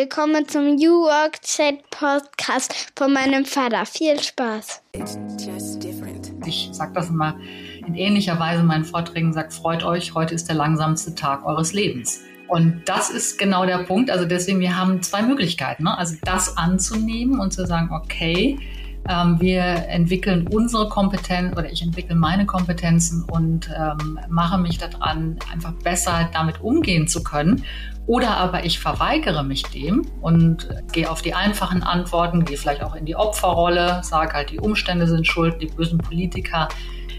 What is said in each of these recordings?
Willkommen zum New Work Chat Podcast von meinem Vater. Viel Spaß. Ich sage das immer in ähnlicher Weise in meinen Vorträgen, sagt, freut euch, heute ist der langsamste Tag eures Lebens. Und das ist genau der Punkt. Also deswegen, wir haben zwei Möglichkeiten. Ne? Also das anzunehmen und zu sagen, okay, wir entwickeln unsere Kompetenz oder ich entwickle meine Kompetenzen und ähm, mache mich daran, einfach besser damit umgehen zu können. Oder aber ich verweigere mich dem und gehe auf die einfachen Antworten, gehe vielleicht auch in die Opferrolle, sage halt, die Umstände sind schuld, die bösen Politiker.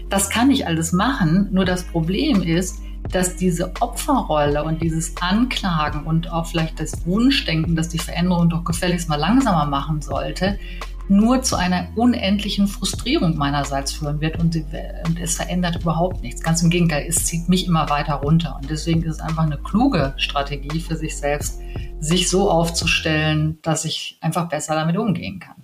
Das kann ich alles machen. Nur das Problem ist, dass diese Opferrolle und dieses Anklagen und auch vielleicht das Wunschdenken, dass die Veränderung doch gefälligst mal langsamer machen sollte, nur zu einer unendlichen Frustrierung meinerseits führen wird und, und, es verändert überhaupt nichts. Ganz im Gegenteil, es zieht mich immer weiter runter. Und deswegen ist es einfach eine kluge Strategie für sich selbst, sich so aufzustellen, dass ich einfach besser damit umgehen kann.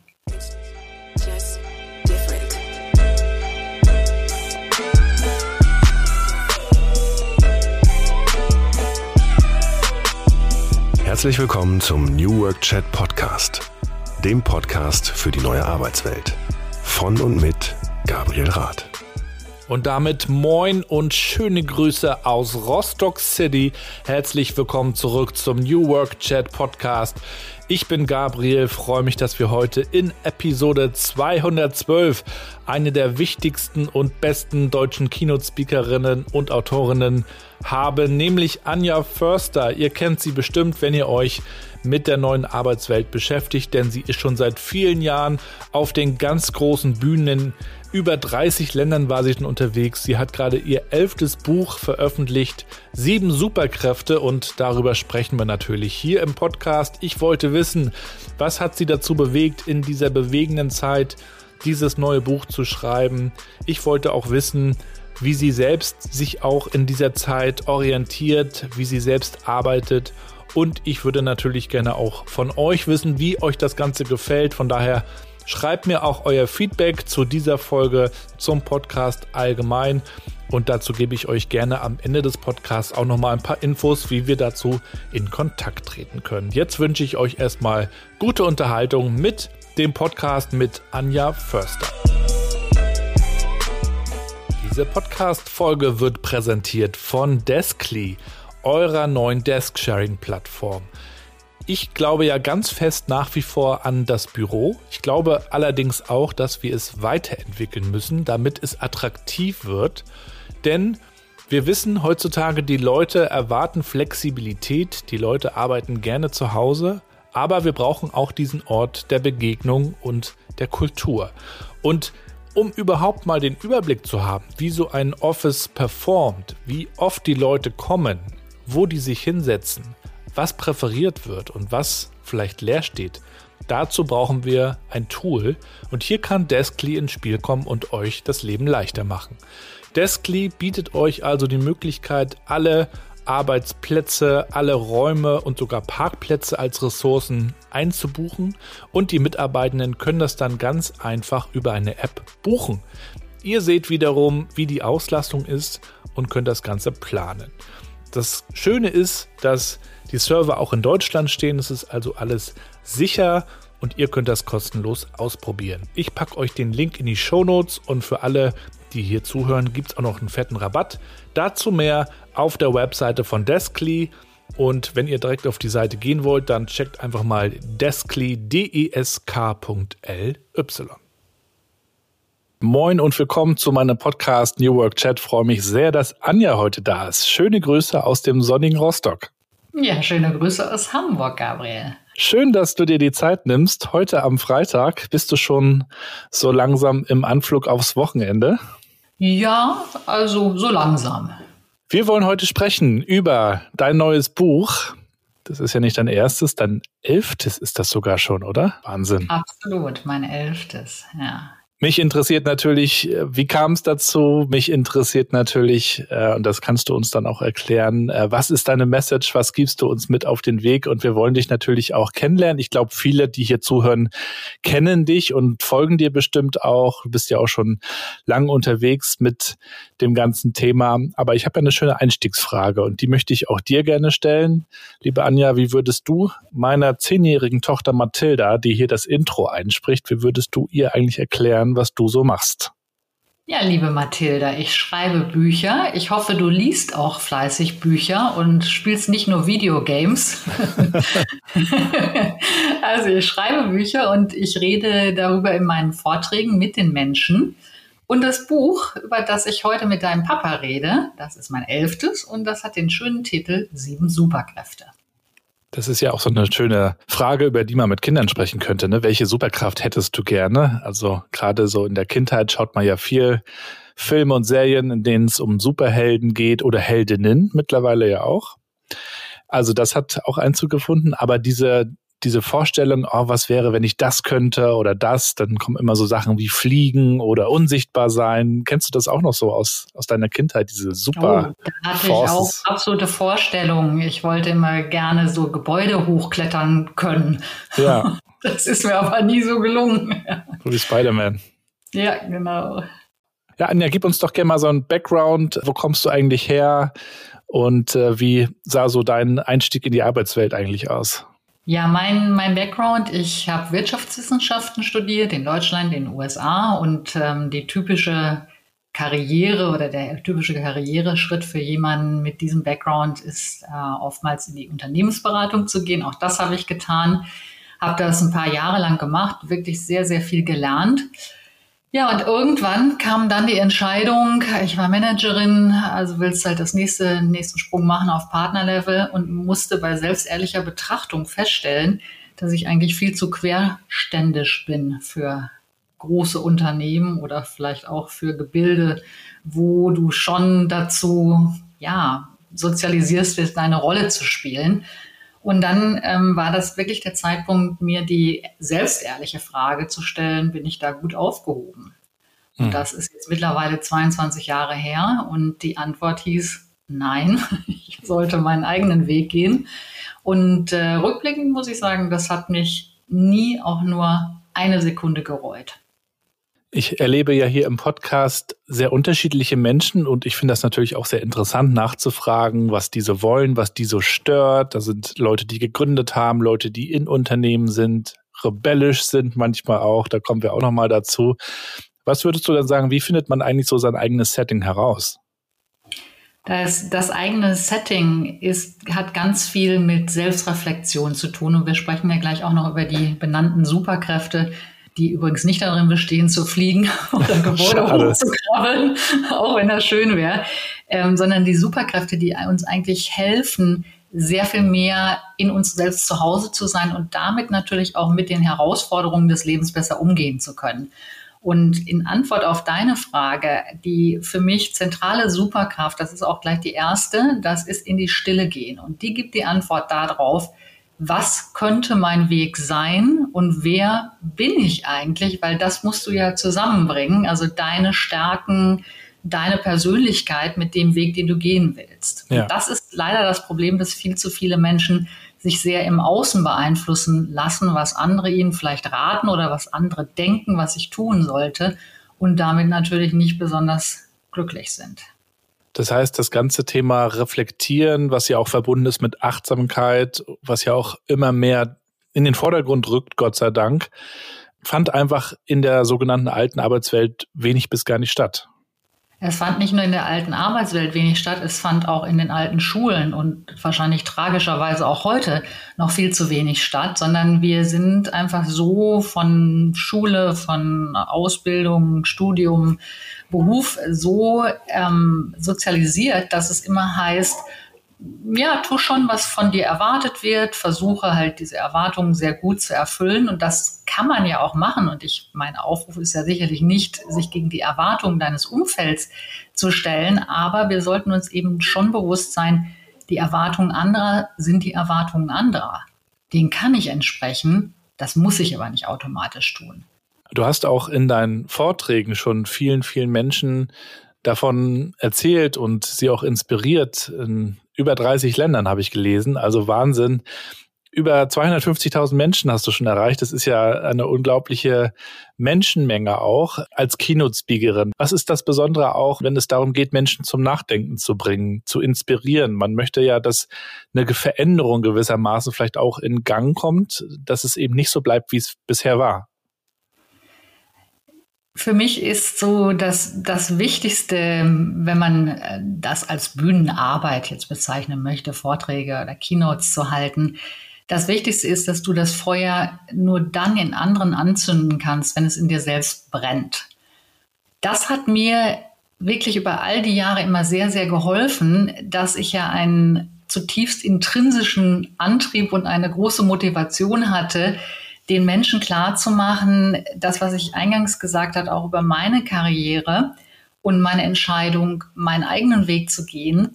Herzlich willkommen zum New Work Chat Podcast dem Podcast für die neue Arbeitswelt. Von und mit Gabriel Rath. Und damit moin und schöne Grüße aus Rostock City. Herzlich willkommen zurück zum New Work Chat Podcast. Ich bin Gabriel, freue mich, dass wir heute in Episode 212 eine der wichtigsten und besten deutschen Keynote-Speakerinnen und Autorinnen haben, nämlich Anja Förster. Ihr kennt sie bestimmt, wenn ihr euch mit der neuen Arbeitswelt beschäftigt, denn sie ist schon seit vielen Jahren auf den ganz großen Bühnen in über 30 Ländern war sie schon unterwegs. Sie hat gerade ihr elftes Buch veröffentlicht, Sieben Superkräfte und darüber sprechen wir natürlich hier im Podcast. Ich wollte wissen, was hat sie dazu bewegt, in dieser bewegenden Zeit dieses neue Buch zu schreiben. Ich wollte auch wissen, wie sie selbst sich auch in dieser Zeit orientiert, wie sie selbst arbeitet und ich würde natürlich gerne auch von euch wissen, wie euch das Ganze gefällt. Von daher schreibt mir auch euer Feedback zu dieser Folge zum Podcast allgemein. Und dazu gebe ich euch gerne am Ende des Podcasts auch nochmal ein paar Infos, wie wir dazu in Kontakt treten können. Jetzt wünsche ich euch erstmal gute Unterhaltung mit dem Podcast mit Anja Förster. Diese Podcast-Folge wird präsentiert von Deskly eurer neuen Desk-Sharing-Plattform. Ich glaube ja ganz fest nach wie vor an das Büro. Ich glaube allerdings auch, dass wir es weiterentwickeln müssen, damit es attraktiv wird. Denn wir wissen heutzutage, die Leute erwarten Flexibilität, die Leute arbeiten gerne zu Hause, aber wir brauchen auch diesen Ort der Begegnung und der Kultur. Und um überhaupt mal den Überblick zu haben, wie so ein Office performt, wie oft die Leute kommen, wo die sich hinsetzen, was präferiert wird und was vielleicht leer steht, dazu brauchen wir ein Tool und hier kann Deskly ins Spiel kommen und euch das Leben leichter machen. Deskly bietet euch also die Möglichkeit, alle Arbeitsplätze, alle Räume und sogar Parkplätze als Ressourcen einzubuchen und die Mitarbeitenden können das dann ganz einfach über eine App buchen. Ihr seht wiederum, wie die Auslastung ist und könnt das Ganze planen. Das Schöne ist, dass die Server auch in Deutschland stehen. Es ist also alles sicher und ihr könnt das kostenlos ausprobieren. Ich packe euch den Link in die Show Notes und für alle, die hier zuhören, gibt es auch noch einen fetten Rabatt. Dazu mehr auf der Webseite von Deskly. Und wenn ihr direkt auf die Seite gehen wollt, dann checkt einfach mal deskly, D-E-S-K.ly. Moin und willkommen zu meinem Podcast New Work Chat. freue mich sehr, dass Anja heute da ist. Schöne Grüße aus dem sonnigen Rostock. Ja, schöne Grüße aus Hamburg, Gabriel. Schön, dass du dir die Zeit nimmst. Heute am Freitag bist du schon so langsam im Anflug aufs Wochenende. Ja, also so langsam. Wir wollen heute sprechen über dein neues Buch. Das ist ja nicht dein erstes, dein elftes ist das sogar schon, oder? Wahnsinn. Absolut, mein elftes, ja. Mich interessiert natürlich, äh, wie kam es dazu? Mich interessiert natürlich, äh, und das kannst du uns dann auch erklären, äh, was ist deine Message? Was gibst du uns mit auf den Weg? Und wir wollen dich natürlich auch kennenlernen. Ich glaube, viele, die hier zuhören, kennen dich und folgen dir bestimmt auch. Du bist ja auch schon lang unterwegs mit dem ganzen Thema. Aber ich habe ja eine schöne Einstiegsfrage und die möchte ich auch dir gerne stellen. Liebe Anja, wie würdest du meiner zehnjährigen Tochter Mathilda, die hier das Intro einspricht, wie würdest du ihr eigentlich erklären, erklären, was du so machst. Ja, liebe Mathilda, ich schreibe Bücher. Ich hoffe, du liest auch fleißig Bücher und spielst nicht nur Videogames. also ich schreibe Bücher und ich rede darüber in meinen Vorträgen mit den Menschen. Und das Buch, über das ich heute mit deinem Papa rede, das ist mein elftes und das hat den schönen Titel Sieben Superkräfte. Das ist ja auch so eine schöne Frage, über die man mit Kindern sprechen könnte. Ne? Welche Superkraft hättest du gerne? Also gerade so in der Kindheit schaut man ja viel Filme und Serien, in denen es um Superhelden geht oder Heldinnen mittlerweile ja auch. Also das hat auch Einzug gefunden. Aber diese diese Vorstellung, oh, was wäre, wenn ich das könnte oder das, dann kommen immer so Sachen wie Fliegen oder unsichtbar sein. Kennst du das auch noch so aus, aus deiner Kindheit, diese super oh, Da hatte Forces? ich auch absolute Vorstellungen. Ich wollte immer gerne so Gebäude hochklettern können. Ja. Das ist mir aber nie so gelungen. So wie Spider-Man. Ja, genau. Ja, Anja, gib uns doch gerne mal so einen Background. Wo kommst du eigentlich her? Und äh, wie sah so dein Einstieg in die Arbeitswelt eigentlich aus? Ja, mein, mein Background, ich habe Wirtschaftswissenschaften studiert in Deutschland, in den USA und ähm, die typische Karriere oder der typische Karriereschritt für jemanden mit diesem Background ist äh, oftmals in die Unternehmensberatung zu gehen. Auch das habe ich getan, habe das ein paar Jahre lang gemacht, wirklich sehr, sehr viel gelernt ja, und irgendwann kam dann die Entscheidung, ich war Managerin, also willst halt das nächste, nächsten Sprung machen auf Partnerlevel und musste bei selbstehrlicher Betrachtung feststellen, dass ich eigentlich viel zu querständisch bin für große Unternehmen oder vielleicht auch für Gebilde, wo du schon dazu, ja, sozialisierst wirst, deine Rolle zu spielen. Und dann ähm, war das wirklich der Zeitpunkt, mir die selbstehrliche Frage zu stellen, bin ich da gut aufgehoben? Und mhm. das ist jetzt mittlerweile 22 Jahre her und die Antwort hieß, nein, ich sollte meinen eigenen Weg gehen. Und äh, rückblickend muss ich sagen, das hat mich nie auch nur eine Sekunde gereut. Ich erlebe ja hier im Podcast sehr unterschiedliche Menschen und ich finde das natürlich auch sehr interessant nachzufragen, was diese wollen, was die so stört. Da sind Leute, die gegründet haben, Leute, die in Unternehmen sind, rebellisch sind manchmal auch. Da kommen wir auch noch mal dazu. Was würdest du dann sagen, wie findet man eigentlich so sein eigenes Setting heraus? Das, das eigene Setting ist, hat ganz viel mit Selbstreflexion zu tun und wir sprechen ja gleich auch noch über die benannten Superkräfte, die übrigens nicht darin bestehen, zu fliegen oder Gebäude hochzukrabbeln, auch wenn das schön wäre, ähm, sondern die Superkräfte, die uns eigentlich helfen, sehr viel mehr in uns selbst zu Hause zu sein und damit natürlich auch mit den Herausforderungen des Lebens besser umgehen zu können. Und in Antwort auf deine Frage, die für mich zentrale Superkraft, das ist auch gleich die erste, das ist in die Stille gehen. Und die gibt die Antwort darauf, was könnte mein Weg sein und wer bin ich eigentlich? Weil das musst du ja zusammenbringen, also deine Stärken, deine Persönlichkeit mit dem Weg, den du gehen willst. Ja. Das ist leider das Problem, dass viel zu viele Menschen sich sehr im Außen beeinflussen lassen, was andere ihnen vielleicht raten oder was andere denken, was ich tun sollte und damit natürlich nicht besonders glücklich sind. Das heißt, das ganze Thema Reflektieren, was ja auch verbunden ist mit Achtsamkeit, was ja auch immer mehr in den Vordergrund rückt, Gott sei Dank, fand einfach in der sogenannten alten Arbeitswelt wenig bis gar nicht statt. Es fand nicht nur in der alten Arbeitswelt wenig statt, es fand auch in den alten Schulen und wahrscheinlich tragischerweise auch heute noch viel zu wenig statt, sondern wir sind einfach so von Schule, von Ausbildung, Studium Beruf so ähm, sozialisiert, dass es immer heißt, ja, tu schon, was von dir erwartet wird, versuche halt diese Erwartungen sehr gut zu erfüllen und das kann man ja auch machen und ich, mein Aufruf ist ja sicherlich nicht, sich gegen die Erwartungen deines Umfelds zu stellen, aber wir sollten uns eben schon bewusst sein, die Erwartungen anderer sind die Erwartungen anderer. Denen kann ich entsprechen, das muss ich aber nicht automatisch tun. Du hast auch in deinen Vorträgen schon vielen, vielen Menschen davon erzählt und sie auch inspiriert. In über 30 Ländern habe ich gelesen. Also Wahnsinn. Über 250.000 Menschen hast du schon erreicht. Das ist ja eine unglaubliche Menschenmenge auch als Keynote-Speakerin. Was ist das Besondere auch, wenn es darum geht, Menschen zum Nachdenken zu bringen, zu inspirieren? Man möchte ja, dass eine Veränderung gewissermaßen vielleicht auch in Gang kommt, dass es eben nicht so bleibt, wie es bisher war. Für mich ist so dass das Wichtigste, wenn man äh, das als Bühnenarbeit jetzt bezeichnen möchte, Vorträge oder Keynotes zu halten, das Wichtigste ist, dass du das Feuer nur dann in anderen anzünden kannst, wenn es in dir selbst brennt. Das hat mir wirklich über all die Jahre immer sehr, sehr geholfen, dass ich ja einen zutiefst intrinsischen Antrieb und eine große Motivation hatte, den Menschen klarzumachen, das, was ich eingangs gesagt habe, auch über meine Karriere und meine Entscheidung, meinen eigenen Weg zu gehen,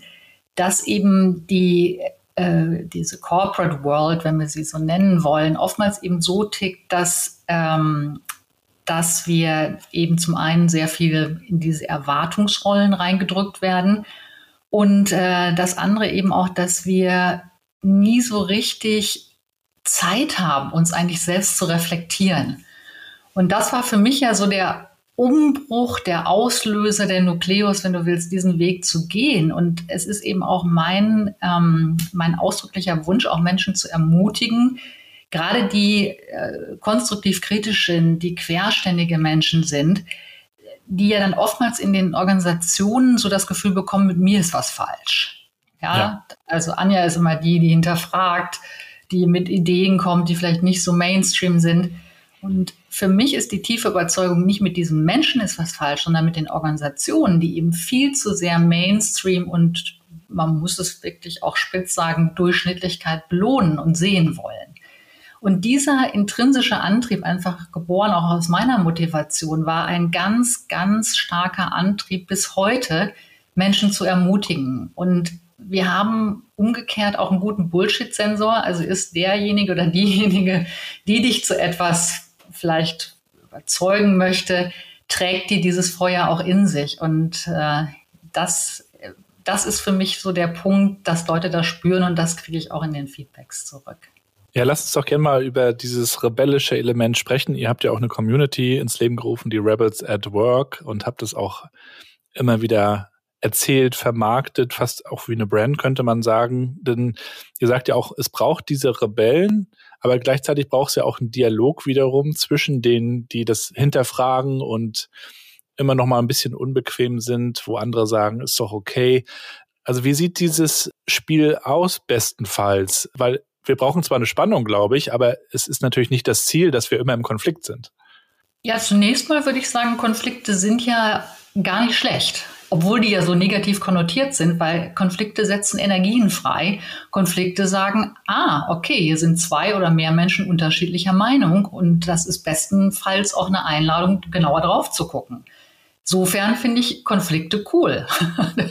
dass eben die, äh, diese Corporate World, wenn wir sie so nennen wollen, oftmals eben so tickt, dass, ähm, dass wir eben zum einen sehr viel in diese Erwartungsrollen reingedrückt werden und äh, das andere eben auch, dass wir nie so richtig Zeit haben, uns eigentlich selbst zu reflektieren. Und das war für mich ja so der Umbruch, der Auslöser, der Nukleus, wenn du willst, diesen Weg zu gehen. Und es ist eben auch mein, ähm, mein ausdrücklicher Wunsch, auch Menschen zu ermutigen, gerade die äh, konstruktiv kritischen, die querständige Menschen sind, die ja dann oftmals in den Organisationen so das Gefühl bekommen, mit mir ist was falsch. Ja, ja. also Anja ist immer die, die hinterfragt, die mit Ideen kommt, die vielleicht nicht so Mainstream sind. Und für mich ist die tiefe Überzeugung, nicht mit diesem Menschen ist was falsch, sondern mit den Organisationen, die eben viel zu sehr Mainstream und man muss es wirklich auch spitz sagen, Durchschnittlichkeit belohnen und sehen wollen. Und dieser intrinsische Antrieb, einfach geboren auch aus meiner Motivation, war ein ganz, ganz starker Antrieb bis heute, Menschen zu ermutigen. Und wir haben umgekehrt auch einen guten Bullshit-Sensor. Also ist derjenige oder diejenige, die dich zu etwas vielleicht überzeugen möchte, trägt die dieses Feuer auch in sich. Und äh, das, das ist für mich so der Punkt, dass Leute das spüren und das kriege ich auch in den Feedbacks zurück. Ja, lasst uns doch gerne mal über dieses rebellische Element sprechen. Ihr habt ja auch eine Community ins Leben gerufen, die Rebels at Work, und habt es auch immer wieder erzählt, vermarktet, fast auch wie eine Brand, könnte man sagen. Denn ihr sagt ja auch, es braucht diese Rebellen, aber gleichzeitig braucht es ja auch einen Dialog wiederum zwischen denen, die das hinterfragen und immer noch mal ein bisschen unbequem sind, wo andere sagen, ist doch okay. Also wie sieht dieses Spiel aus bestenfalls? Weil wir brauchen zwar eine Spannung, glaube ich, aber es ist natürlich nicht das Ziel, dass wir immer im Konflikt sind. Ja, zunächst mal würde ich sagen, Konflikte sind ja gar nicht schlecht obwohl die ja so negativ konnotiert sind, weil Konflikte setzen Energien frei. Konflikte sagen, ah, okay, hier sind zwei oder mehr Menschen unterschiedlicher Meinung und das ist bestenfalls auch eine Einladung, genauer drauf zu gucken. Insofern finde ich Konflikte cool.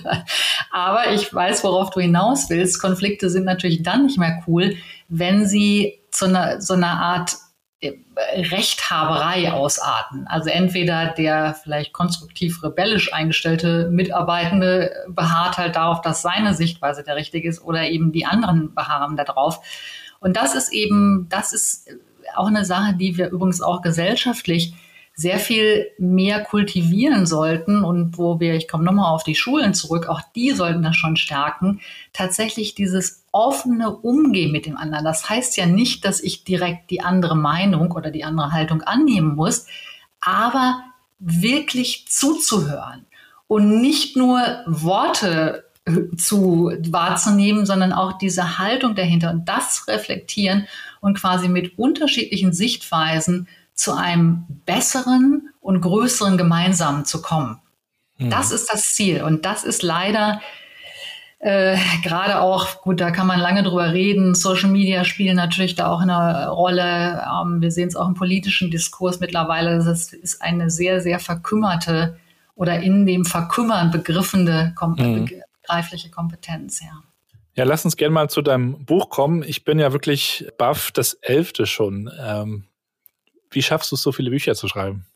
Aber ich weiß, worauf du hinaus willst. Konflikte sind natürlich dann nicht mehr cool, wenn sie zu einer, so einer Art Rechthaberei ausarten. Also entweder der vielleicht konstruktiv rebellisch eingestellte Mitarbeitende beharrt halt darauf, dass seine Sichtweise der richtige ist oder eben die anderen beharren darauf. Und das ist eben, das ist auch eine Sache, die wir übrigens auch gesellschaftlich sehr viel mehr kultivieren sollten und wo wir, ich komme nochmal auf die Schulen zurück, auch die sollten das schon stärken, tatsächlich dieses offene Umgehen mit dem anderen. Das heißt ja nicht, dass ich direkt die andere Meinung oder die andere Haltung annehmen muss, aber wirklich zuzuhören und nicht nur Worte zu wahrzunehmen, sondern auch diese Haltung dahinter und das reflektieren und quasi mit unterschiedlichen Sichtweisen zu einem besseren und größeren Gemeinsamen zu kommen. Mhm. Das ist das Ziel. Und das ist leider äh, gerade auch, gut, da kann man lange drüber reden. Social Media spielen natürlich da auch eine Rolle. Ähm, wir sehen es auch im politischen Diskurs mittlerweile. Das ist eine sehr, sehr verkümmerte oder in dem Verkümmern begriffende, kom mhm. begreifliche Kompetenz, ja. Ja, lass uns gerne mal zu deinem Buch kommen. Ich bin ja wirklich baff, das elfte schon. Ähm, Wie schaffst du es, so viele Bücher zu schreiben?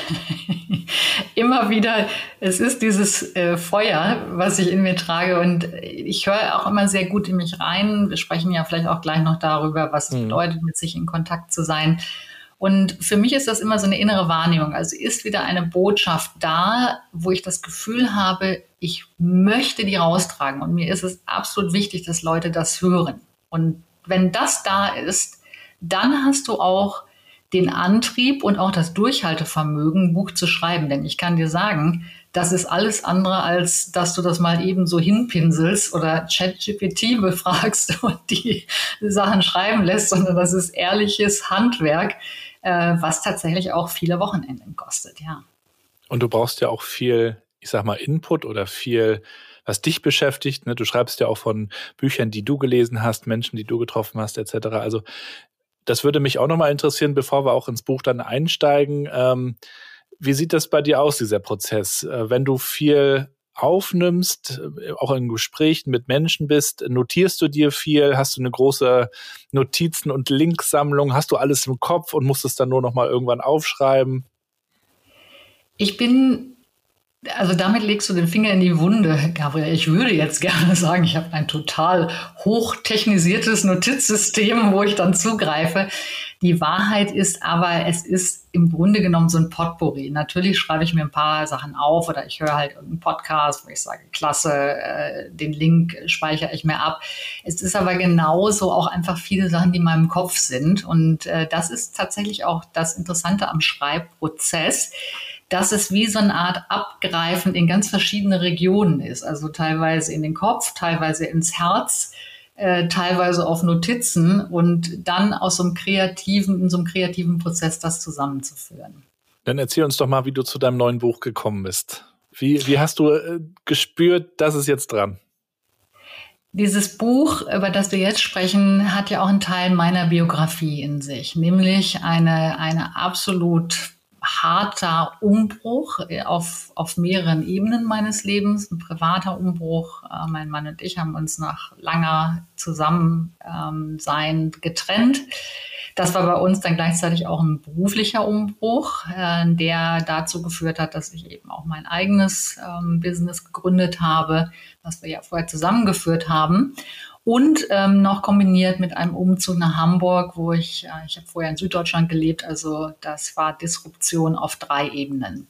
immer wieder, es ist dieses äh, Feuer, was ich in mir trage und ich höre auch immer sehr gut in mich rein. Wir sprechen ja vielleicht auch gleich noch darüber, was es mhm. bedeutet, mit sich in Kontakt zu sein. Und für mich ist das immer so eine innere Wahrnehmung. Also ist wieder eine Botschaft da, wo ich das Gefühl habe, ich möchte die raustragen. Und mir ist es absolut wichtig, dass Leute das hören. Und wenn das da ist, dann hast du auch den Antrieb und auch das Durchhaltevermögen, ein Buch zu schreiben. Denn ich kann dir sagen, das ist alles andere, als dass du das mal eben so hinpinselst oder ChatGPT befragst und die Sachen schreiben lässt, sondern das ist ehrliches Handwerk, äh, was tatsächlich auch viele Wochenenden kostet, ja. Und du brauchst ja auch viel, ich sag mal, Input oder viel was dich beschäftigt. Ne? Du schreibst ja auch von Büchern, die du gelesen hast, Menschen, die du getroffen hast, etc. Also das würde mich auch nochmal interessieren, bevor wir auch ins Buch dann einsteigen. Ähm, wie sieht das bei dir aus, dieser Prozess? Äh, wenn du viel aufnimmst, äh, auch in Gesprächen mit Menschen bist, notierst du dir viel? Hast du eine große Notizen- und Linksammlung? Hast du alles im Kopf und musst es dann nur noch mal irgendwann aufschreiben? Ich bin also damit legst du den Finger in die Wunde, Gabriel. Ich würde jetzt gerne sagen, ich habe ein total hochtechnisiertes Notizsystem, wo ich dann zugreife. Die Wahrheit ist aber, es ist im Grunde genommen so ein Potpourri. Natürlich schreibe ich mir ein paar Sachen auf oder ich höre halt einen Podcast, wo ich sage, klasse, äh, den Link speichere ich mir ab. Es ist aber genauso auch einfach viele Sachen, die in meinem Kopf sind. Und äh, das ist tatsächlich auch das Interessante am Schreibprozess dass es wie so eine Art Abgreifen in ganz verschiedene Regionen ist. Also teilweise in den Kopf, teilweise ins Herz, äh, teilweise auf Notizen und dann aus so einem kreativen, in so einem kreativen Prozess das zusammenzuführen. Dann erzähl uns doch mal, wie du zu deinem neuen Buch gekommen bist. Wie, wie hast du äh, gespürt, das ist jetzt dran? Dieses Buch, über das wir jetzt sprechen, hat ja auch einen Teil meiner Biografie in sich, nämlich eine, eine absolut harter Umbruch äh, auf, auf mehreren Ebenen meines Lebens, ein privater Umbruch. Äh, mein Mann und ich haben uns nach langer Zusammensein ähm, getrennt. Das war bei uns dann gleichzeitig auch ein beruflicher Umbruch, äh, der dazu geführt hat, dass ich eben auch mein eigenes ähm, Business gegründet habe, was wir ja vorher zusammengeführt haben und ähm, noch kombiniert mit einem Umzug nach Hamburg, wo ich, äh, ich habe vorher in Süddeutschland gelebt, also das war Disruption auf drei Ebenen.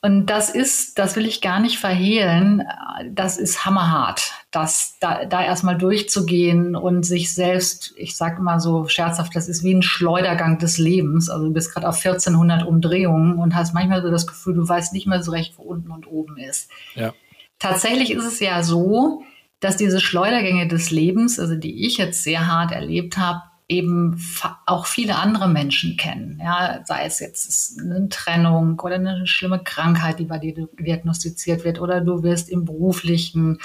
Und das ist, das will ich gar nicht verhehlen, das ist hammerhart, das da, da erstmal durchzugehen und sich selbst, ich sage immer so scherzhaft, das ist wie ein Schleudergang des Lebens. Also du bist gerade auf 1400 Umdrehungen und hast manchmal so das Gefühl, du weißt nicht mehr so recht, wo unten und oben ist. Ja. Tatsächlich ist es ja so, dass diese Schleudergänge des Lebens, also die ich jetzt sehr hart erlebt habe, eben auch viele andere Menschen kennen. Ja, sei es jetzt eine Trennung oder eine schlimme Krankheit, die bei dir diagnostiziert wird, oder du wirst im beruflichen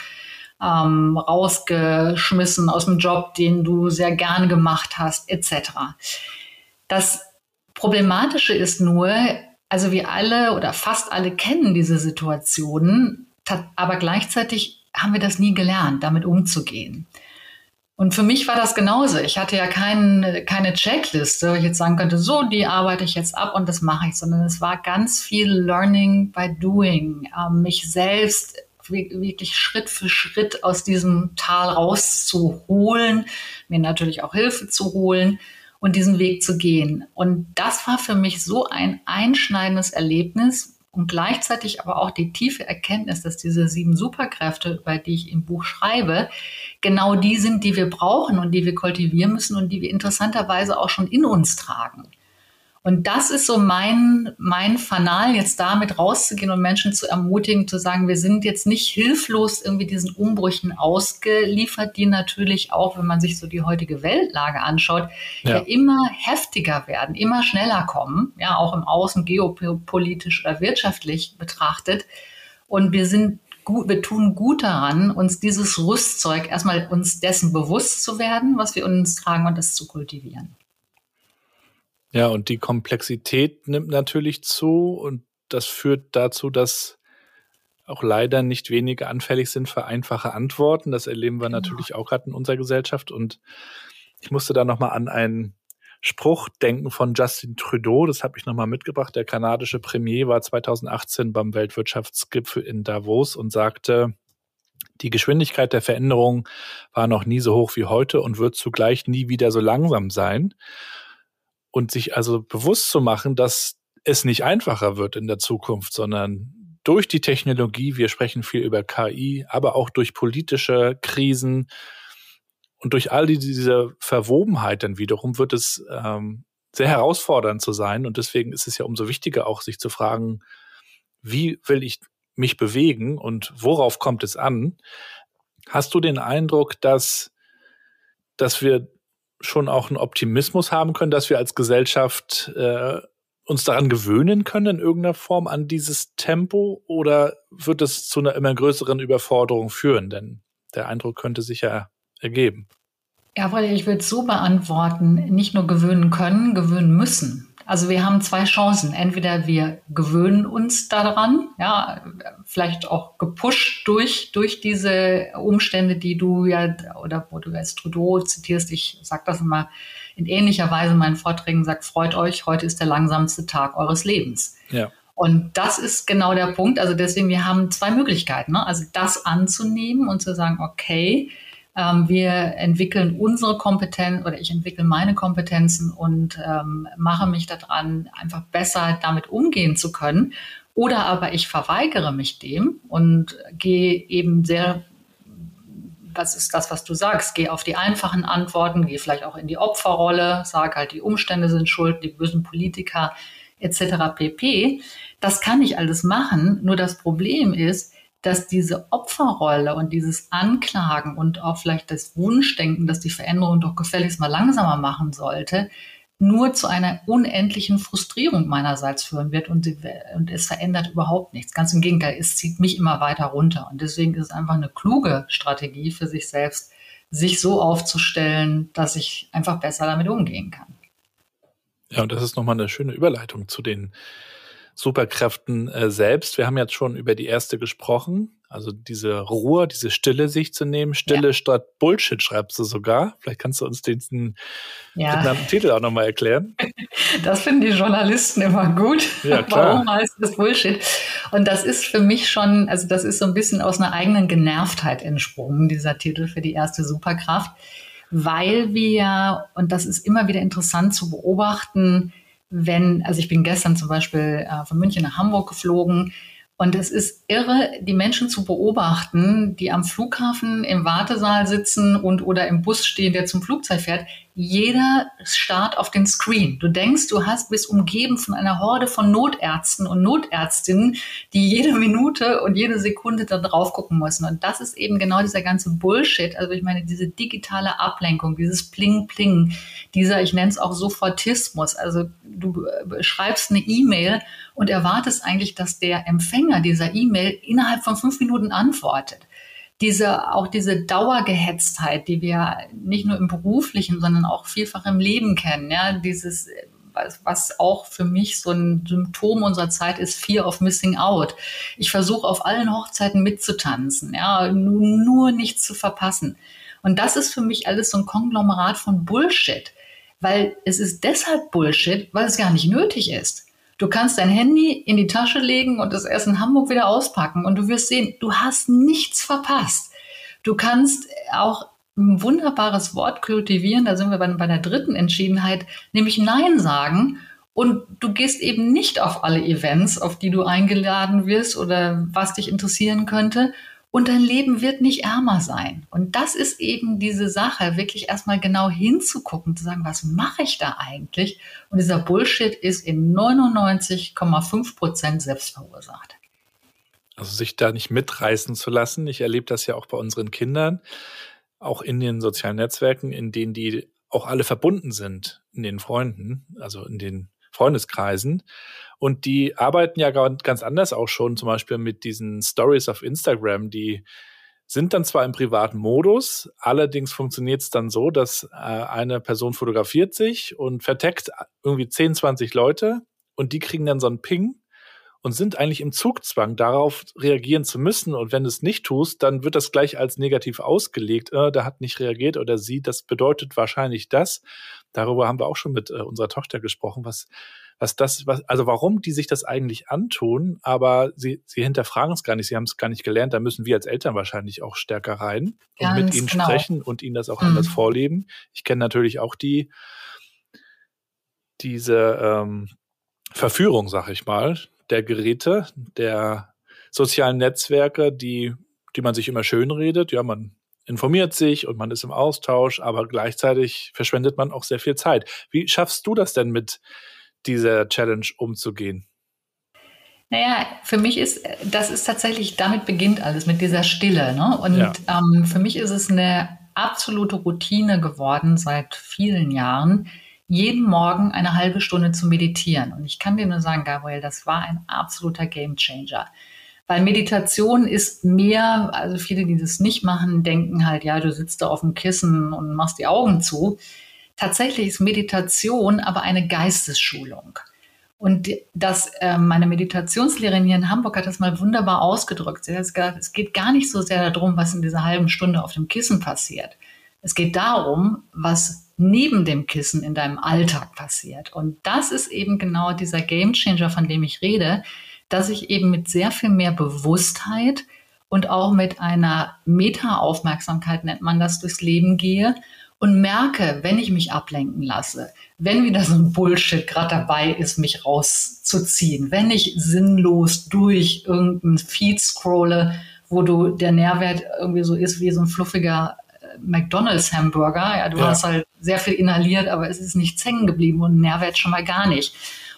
ähm, rausgeschmissen aus dem Job, den du sehr gern gemacht hast, etc. Das Problematische ist nur, also wir alle oder fast alle kennen diese Situationen, aber gleichzeitig haben wir das nie gelernt, damit umzugehen. Und für mich war das genauso. Ich hatte ja kein, keine Checkliste, wo ich jetzt sagen könnte, so, die arbeite ich jetzt ab und das mache ich, sondern es war ganz viel Learning by Doing, ähm, mich selbst wirklich Schritt für Schritt aus diesem Tal rauszuholen, mir natürlich auch Hilfe zu holen und diesen Weg zu gehen. Und das war für mich so ein einschneidendes Erlebnis, und gleichzeitig aber auch die tiefe Erkenntnis, dass diese sieben Superkräfte, über die ich im Buch schreibe, genau die sind, die wir brauchen und die wir kultivieren müssen und die wir interessanterweise auch schon in uns tragen. Und das ist so mein, mein Fanal, jetzt damit rauszugehen und Menschen zu ermutigen, zu sagen, wir sind jetzt nicht hilflos irgendwie diesen Umbrüchen ausgeliefert, die natürlich auch, wenn man sich so die heutige Weltlage anschaut, ja. ja immer heftiger werden, immer schneller kommen, ja, auch im Außen geopolitisch oder wirtschaftlich betrachtet. Und wir sind gut, wir tun gut daran, uns dieses Rüstzeug erstmal uns dessen bewusst zu werden, was wir uns tragen und das zu kultivieren. Ja, und die Komplexität nimmt natürlich zu und das führt dazu, dass auch leider nicht wenige anfällig sind für einfache Antworten. Das erleben wir genau. natürlich auch gerade in unserer Gesellschaft. Und ich musste da nochmal an ein Spruchdenken von Justin Trudeau. Das habe ich nochmal mitgebracht. Der kanadische Premier war 2018 beim Weltwirtschaftsgipfel in Davos und sagte, die Geschwindigkeit der Veränderung war noch nie so hoch wie heute und wird zugleich nie wieder so langsam sein. Und sich also bewusst zu machen, dass es nicht einfacher wird in der Zukunft, sondern durch die Technologie, wir sprechen viel über KI, aber auch durch politische Krisen, und durch all diese Verwobenheit dann wiederum wird es ähm, sehr herausfordernd zu sein. Und deswegen ist es ja umso wichtiger auch, sich zu fragen, wie will ich mich bewegen und worauf kommt es an? Hast du den Eindruck, dass, dass wir schon auch einen Optimismus haben können, dass wir als Gesellschaft äh, uns daran gewöhnen können in irgendeiner Form an dieses Tempo oder wird es zu einer immer größeren Überforderung führen? Denn der Eindruck könnte sich ja ergeben? Ja, weil ich würde so beantworten, nicht nur gewöhnen können, gewöhnen müssen. Also wir haben zwei Chancen. Entweder wir gewöhnen uns daran, ja, vielleicht auch gepusht durch, durch diese Umstände, die du ja, oder wo du jetzt Trudeau zitierst, ich sag das immer in ähnlicher Weise in meinen Vorträgen, sagt, freut euch, heute ist der langsamste Tag eures Lebens. Ja. Und das ist genau der Punkt. Also deswegen, wir haben zwei Möglichkeiten. Ne? Also das anzunehmen und zu sagen, okay, ähm, wir entwickeln unsere Kompetenz oder ich entwickle meine Kompetenzen und ähm, mache mich daran, einfach besser damit umgehen zu können. Oder aber ich verweigere mich dem und gehe eben sehr, was ist das, was du sagst, gehe auf die einfachen Antworten, gehe vielleicht auch in die Opferrolle, sage halt, die Umstände sind schuld, die bösen Politiker etc. pp. Das kann ich alles machen. Nur das Problem ist, dass diese Opferrolle und dieses Anklagen und auch vielleicht das Wunschdenken, dass die Veränderung doch gefälligst mal langsamer machen sollte, nur zu einer unendlichen Frustrierung meinerseits führen wird und, und es verändert überhaupt nichts. Ganz im Gegenteil, es zieht mich immer weiter runter. Und deswegen ist es einfach eine kluge Strategie für sich selbst, sich so aufzustellen, dass ich einfach besser damit umgehen kann. Ja, und das ist nochmal eine schöne Überleitung zu den Superkräften äh, selbst. Wir haben jetzt schon über die erste gesprochen. Also diese Ruhe, diese Stille sich zu nehmen. Stille ja. statt Bullshit schreibst du sogar. Vielleicht kannst du uns den ja. Titel auch nochmal erklären. Das finden die Journalisten immer gut. Ja, klar. Warum heißt es Bullshit? Und das ist für mich schon, also das ist so ein bisschen aus einer eigenen Genervtheit entsprungen, dieser Titel für die erste Superkraft. Weil wir, und das ist immer wieder interessant zu beobachten, wenn, also ich bin gestern zum Beispiel äh, von München nach Hamburg geflogen, und es ist irre, die Menschen zu beobachten, die am Flughafen im Wartesaal sitzen und oder im Bus stehen, der zum Flugzeug fährt. Jeder starrt auf den Screen. Du denkst, du hast bist umgeben von einer Horde von Notärzten und Notärztinnen, die jede Minute und jede Sekunde da drauf gucken müssen. Und das ist eben genau dieser ganze Bullshit. Also ich meine, diese digitale Ablenkung, dieses Pling-Pling, dieser, ich nenne es auch Sofortismus. Also du äh, schreibst eine E-Mail und erwartest eigentlich, dass der Empfänger dieser E-Mail innerhalb von fünf Minuten antwortet. Diese, auch diese Dauergehetztheit, die wir nicht nur im beruflichen, sondern auch vielfach im Leben kennen, ja, dieses, was, auch für mich so ein Symptom unserer Zeit ist, Fear of Missing Out. Ich versuche auf allen Hochzeiten mitzutanzen, ja, nur, nur nichts zu verpassen. Und das ist für mich alles so ein Konglomerat von Bullshit, weil es ist deshalb Bullshit, weil es gar nicht nötig ist. Du kannst dein Handy in die Tasche legen und es erst in Hamburg wieder auspacken und du wirst sehen, du hast nichts verpasst. Du kannst auch ein wunderbares Wort kultivieren, da sind wir bei, bei der dritten Entschiedenheit, nämlich Nein sagen. Und du gehst eben nicht auf alle Events, auf die du eingeladen wirst oder was dich interessieren könnte, und dein Leben wird nicht ärmer sein. Und das ist eben diese Sache, wirklich erstmal genau hinzugucken, zu sagen, was mache ich da eigentlich? Und dieser Bullshit ist in 99,5 Prozent selbst verursacht. Also sich da nicht mitreißen zu lassen. Ich erlebe das ja auch bei unseren Kindern, auch in den sozialen Netzwerken, in denen die auch alle verbunden sind, in den Freunden, also in den Freundeskreisen. Und die arbeiten ja ganz anders auch schon, zum Beispiel mit diesen Stories auf Instagram, die sind dann zwar im privaten Modus, allerdings funktioniert es dann so, dass äh, eine Person fotografiert sich und verteckt irgendwie 10, 20 Leute und die kriegen dann so einen Ping und sind eigentlich im Zugzwang, darauf reagieren zu müssen. Und wenn du es nicht tust, dann wird das gleich als negativ ausgelegt. Äh, der hat nicht reagiert oder sie, das bedeutet wahrscheinlich das. Darüber haben wir auch schon mit äh, unserer Tochter gesprochen, was, was das, was, also warum die sich das eigentlich antun, aber sie, sie hinterfragen es gar nicht, sie haben es gar nicht gelernt, da müssen wir als Eltern wahrscheinlich auch stärker rein Ganz und mit ihnen genau. sprechen und ihnen das auch mhm. anders vorleben. Ich kenne natürlich auch die, diese ähm, Verführung, sag ich mal, der Geräte, der sozialen Netzwerke, die, die man sich immer schön redet. Ja, man informiert sich und man ist im Austausch, aber gleichzeitig verschwendet man auch sehr viel Zeit. Wie schaffst du das denn mit dieser Challenge umzugehen? Naja, für mich ist, das ist tatsächlich, damit beginnt alles, mit dieser Stille. Ne? Und ja. ähm, für mich ist es eine absolute Routine geworden seit vielen Jahren, jeden Morgen eine halbe Stunde zu meditieren. Und ich kann dir nur sagen, Gabriel, das war ein absoluter Gamechanger. Weil Meditation ist mehr, also viele, die das nicht machen, denken halt, ja, du sitzt da auf dem Kissen und machst die Augen zu. Tatsächlich ist Meditation aber eine Geistesschulung. Und das, äh, meine Meditationslehrerin hier in Hamburg hat das mal wunderbar ausgedrückt. Sie hat gesagt, es geht gar nicht so sehr darum, was in dieser halben Stunde auf dem Kissen passiert. Es geht darum, was neben dem Kissen in deinem Alltag passiert. Und das ist eben genau dieser Gamechanger, von dem ich rede, dass ich eben mit sehr viel mehr Bewusstheit und auch mit einer Meta-Aufmerksamkeit, nennt man das, durchs Leben gehe und merke, wenn ich mich ablenken lasse, wenn wieder so ein Bullshit gerade dabei ist, mich rauszuziehen, wenn ich sinnlos durch irgendeinen Feed scrolle, wo du der Nährwert irgendwie so ist wie so ein fluffiger McDonalds Hamburger. Ja, du ja. hast halt sehr viel inhaliert, aber es ist nichts hängen geblieben und Nährwert schon mal gar nicht.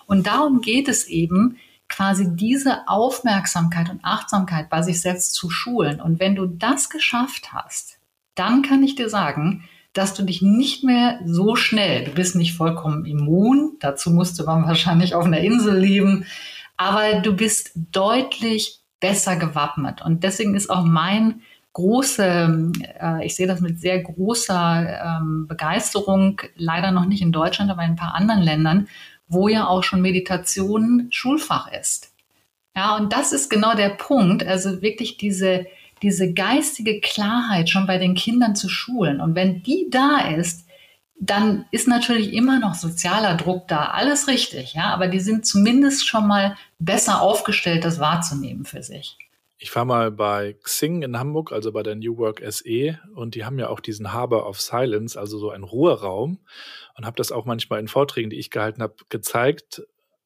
Und darum geht es eben, quasi diese Aufmerksamkeit und Achtsamkeit bei sich selbst zu schulen. Und wenn du das geschafft hast, dann kann ich dir sagen, dass du dich nicht mehr so schnell, du bist nicht vollkommen immun, dazu musste man wahrscheinlich auf einer Insel leben, aber du bist deutlich besser gewappnet. Und deswegen ist auch mein große, äh, ich sehe das mit sehr großer ähm, Begeisterung, leider noch nicht in Deutschland, aber in ein paar anderen Ländern, wo ja auch schon Meditation Schulfach ist. Ja, und das ist genau der Punkt, also wirklich diese, diese geistige Klarheit schon bei den Kindern zu schulen. Und wenn die da ist, dann ist natürlich immer noch sozialer Druck da, alles richtig, ja, aber die sind zumindest schon mal besser aufgestellt, das wahrzunehmen für sich. Ich war mal bei Xing in Hamburg, also bei der New Work SE, und die haben ja auch diesen Harbor of Silence, also so einen Ruheraum, und habe das auch manchmal in Vorträgen, die ich gehalten habe, gezeigt.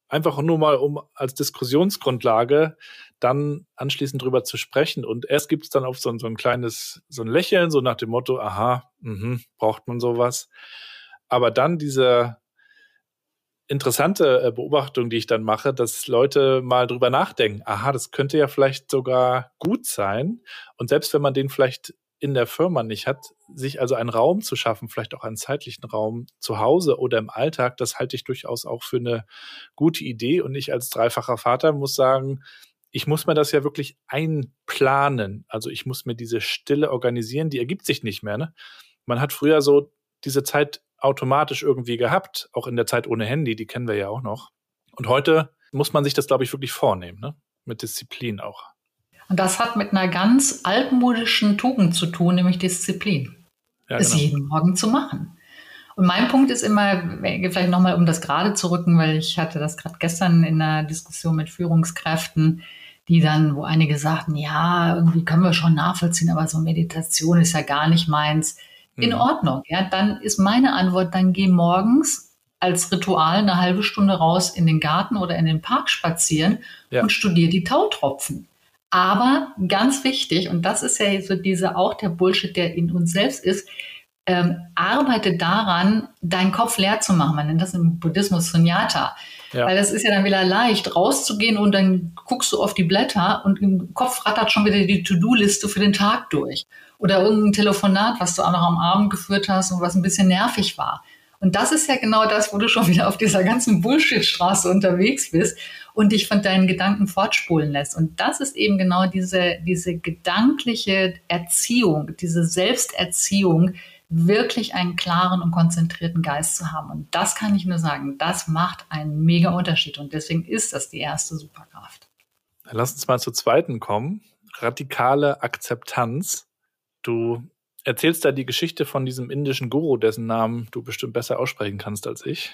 Einfach nur mal, um als Diskussionsgrundlage dann anschließend drüber zu sprechen. Und erst gibt es dann auf so, so, ein kleines, so ein Lächeln, so nach dem Motto, aha, mh, braucht man sowas. Aber dann dieser, interessante äh, Beobachtung, die ich dann mache, dass Leute mal drüber nachdenken, aha, das könnte ja vielleicht sogar gut sein. Und selbst wenn man den vielleicht in der Firma nicht hat, sich also einen Raum zu schaffen, vielleicht auch einen zeitlichen Raum zu Hause oder im Alltag, das halte ich durchaus auch für eine gute Idee. Und ich als dreifacher Vater muss sagen, ich muss mir das ja wirklich einplanen. Also ich muss mir diese Stille organisieren, die ergibt sich nicht mehr. Ne? Man hat früher so diese Zeit automatisch irgendwie gehabt, auch in der Zeit ohne Handy, die kennen wir ja auch noch. Und heute muss man sich das, glaube ich, wirklich vornehmen, ne? mit Disziplin auch. Und das hat mit einer ganz altmodischen Tugend zu tun, nämlich Disziplin. Ja, es genau. jeden Morgen zu machen. Und mein Punkt ist immer, vielleicht nochmal, um das gerade zu rücken, weil ich hatte das gerade gestern in einer Diskussion mit Führungskräften, die dann, wo einige sagten, ja, irgendwie können wir schon nachvollziehen, aber so Meditation ist ja gar nicht meins in mhm. Ordnung. Ja, dann ist meine Antwort, dann geh morgens als Ritual eine halbe Stunde raus in den Garten oder in den Park spazieren ja. und studier die Tautropfen. Aber ganz wichtig, und das ist ja so diese auch der Bullshit, der in uns selbst ist, ähm, arbeite daran, deinen Kopf leer zu machen. Man nennt das im Buddhismus Sunyata. Ja. Weil das ist ja dann wieder leicht, rauszugehen und dann guckst du auf die Blätter und im Kopf rattert schon wieder die To-Do-Liste für den Tag durch. Oder irgendein Telefonat, was du auch noch am Abend geführt hast und was ein bisschen nervig war. Und das ist ja genau das, wo du schon wieder auf dieser ganzen Bullshit-Straße unterwegs bist und dich von deinen Gedanken fortspulen lässt. Und das ist eben genau diese, diese gedankliche Erziehung, diese Selbsterziehung, wirklich einen klaren und konzentrierten Geist zu haben. Und das kann ich nur sagen, das macht einen mega Unterschied. Und deswegen ist das die erste Superkraft. Lass uns mal zur zweiten kommen. Radikale Akzeptanz. Du erzählst da die Geschichte von diesem indischen Guru, dessen Namen du bestimmt besser aussprechen kannst als ich.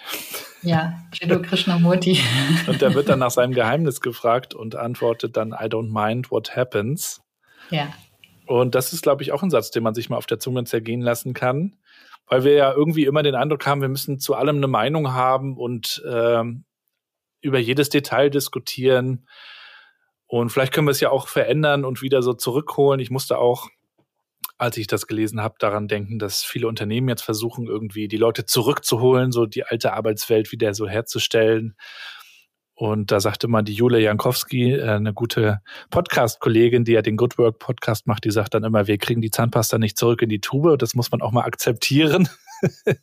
Ja, Jiddu Krishnamurti. Und der wird dann nach seinem Geheimnis gefragt und antwortet dann, I don't mind what happens. Ja. Und das ist, glaube ich, auch ein Satz, den man sich mal auf der Zunge zergehen lassen kann, weil wir ja irgendwie immer den Eindruck haben, wir müssen zu allem eine Meinung haben und ähm, über jedes Detail diskutieren. Und vielleicht können wir es ja auch verändern und wieder so zurückholen. Ich musste auch als ich das gelesen habe, daran denken, dass viele Unternehmen jetzt versuchen, irgendwie die Leute zurückzuholen, so die alte Arbeitswelt wieder so herzustellen. Und da sagte mal die Julia Jankowski, äh, eine gute Podcast-Kollegin, die ja den Good Work Podcast macht, die sagt dann immer, wir kriegen die Zahnpasta nicht zurück in die Tube. Das muss man auch mal akzeptieren.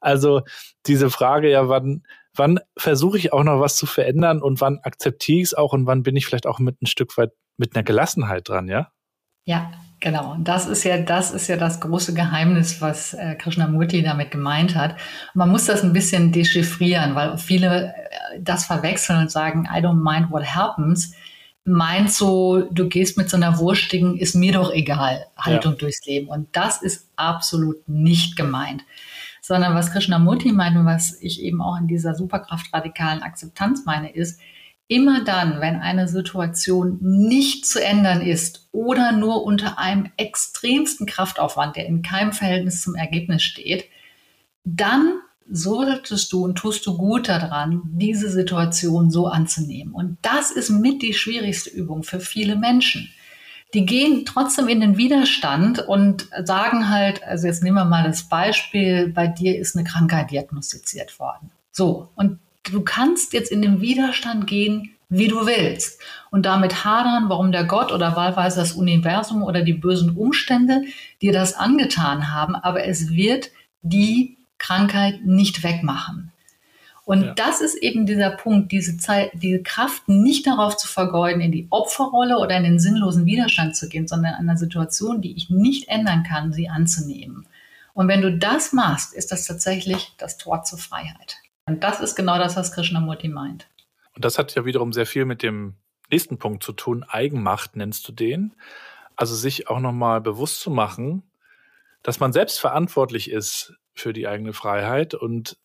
also diese Frage ja, wann, wann versuche ich auch noch was zu verändern und wann akzeptiere ich es auch und wann bin ich vielleicht auch mit ein Stück weit mit einer Gelassenheit dran, ja? Ja, Genau, und das ist ja, das ist ja das große Geheimnis, was äh, Krishnamurti damit gemeint hat. Man muss das ein bisschen dechiffrieren, weil viele äh, das verwechseln und sagen, I don't mind what happens, meint so, du gehst mit so einer wurstigen, ist mir doch egal, Haltung ja. durchs Leben. Und das ist absolut nicht gemeint. Sondern was Krishnamurti meint und was ich eben auch in dieser superkraftradikalen Akzeptanz meine, ist, Immer dann, wenn eine Situation nicht zu ändern ist oder nur unter einem extremsten Kraftaufwand, der in keinem Verhältnis zum Ergebnis steht, dann solltest du und tust du gut daran, diese Situation so anzunehmen. Und das ist mit die schwierigste Übung für viele Menschen. Die gehen trotzdem in den Widerstand und sagen halt, also jetzt nehmen wir mal das Beispiel, bei dir ist eine Krankheit diagnostiziert worden. So, und du kannst jetzt in den Widerstand gehen, wie du willst. Und damit hadern, warum der Gott oder wahlweise das Universum oder die bösen Umstände dir das angetan haben. Aber es wird die Krankheit nicht wegmachen. Und ja. das ist eben dieser Punkt, diese Zeit, diese Kraft nicht darauf zu vergeuden, in die Opferrolle oder in den sinnlosen Widerstand zu gehen, sondern an einer Situation, die ich nicht ändern kann, sie anzunehmen. Und wenn du das machst, ist das tatsächlich das Tor zur Freiheit. Und das ist genau das, was Krishnamurti meint. Und das hat ja wiederum sehr viel mit dem nächsten Punkt zu tun. Eigenmacht nennst du den. Also sich auch nochmal bewusst zu machen, dass man selbst verantwortlich ist für die eigene Freiheit. Und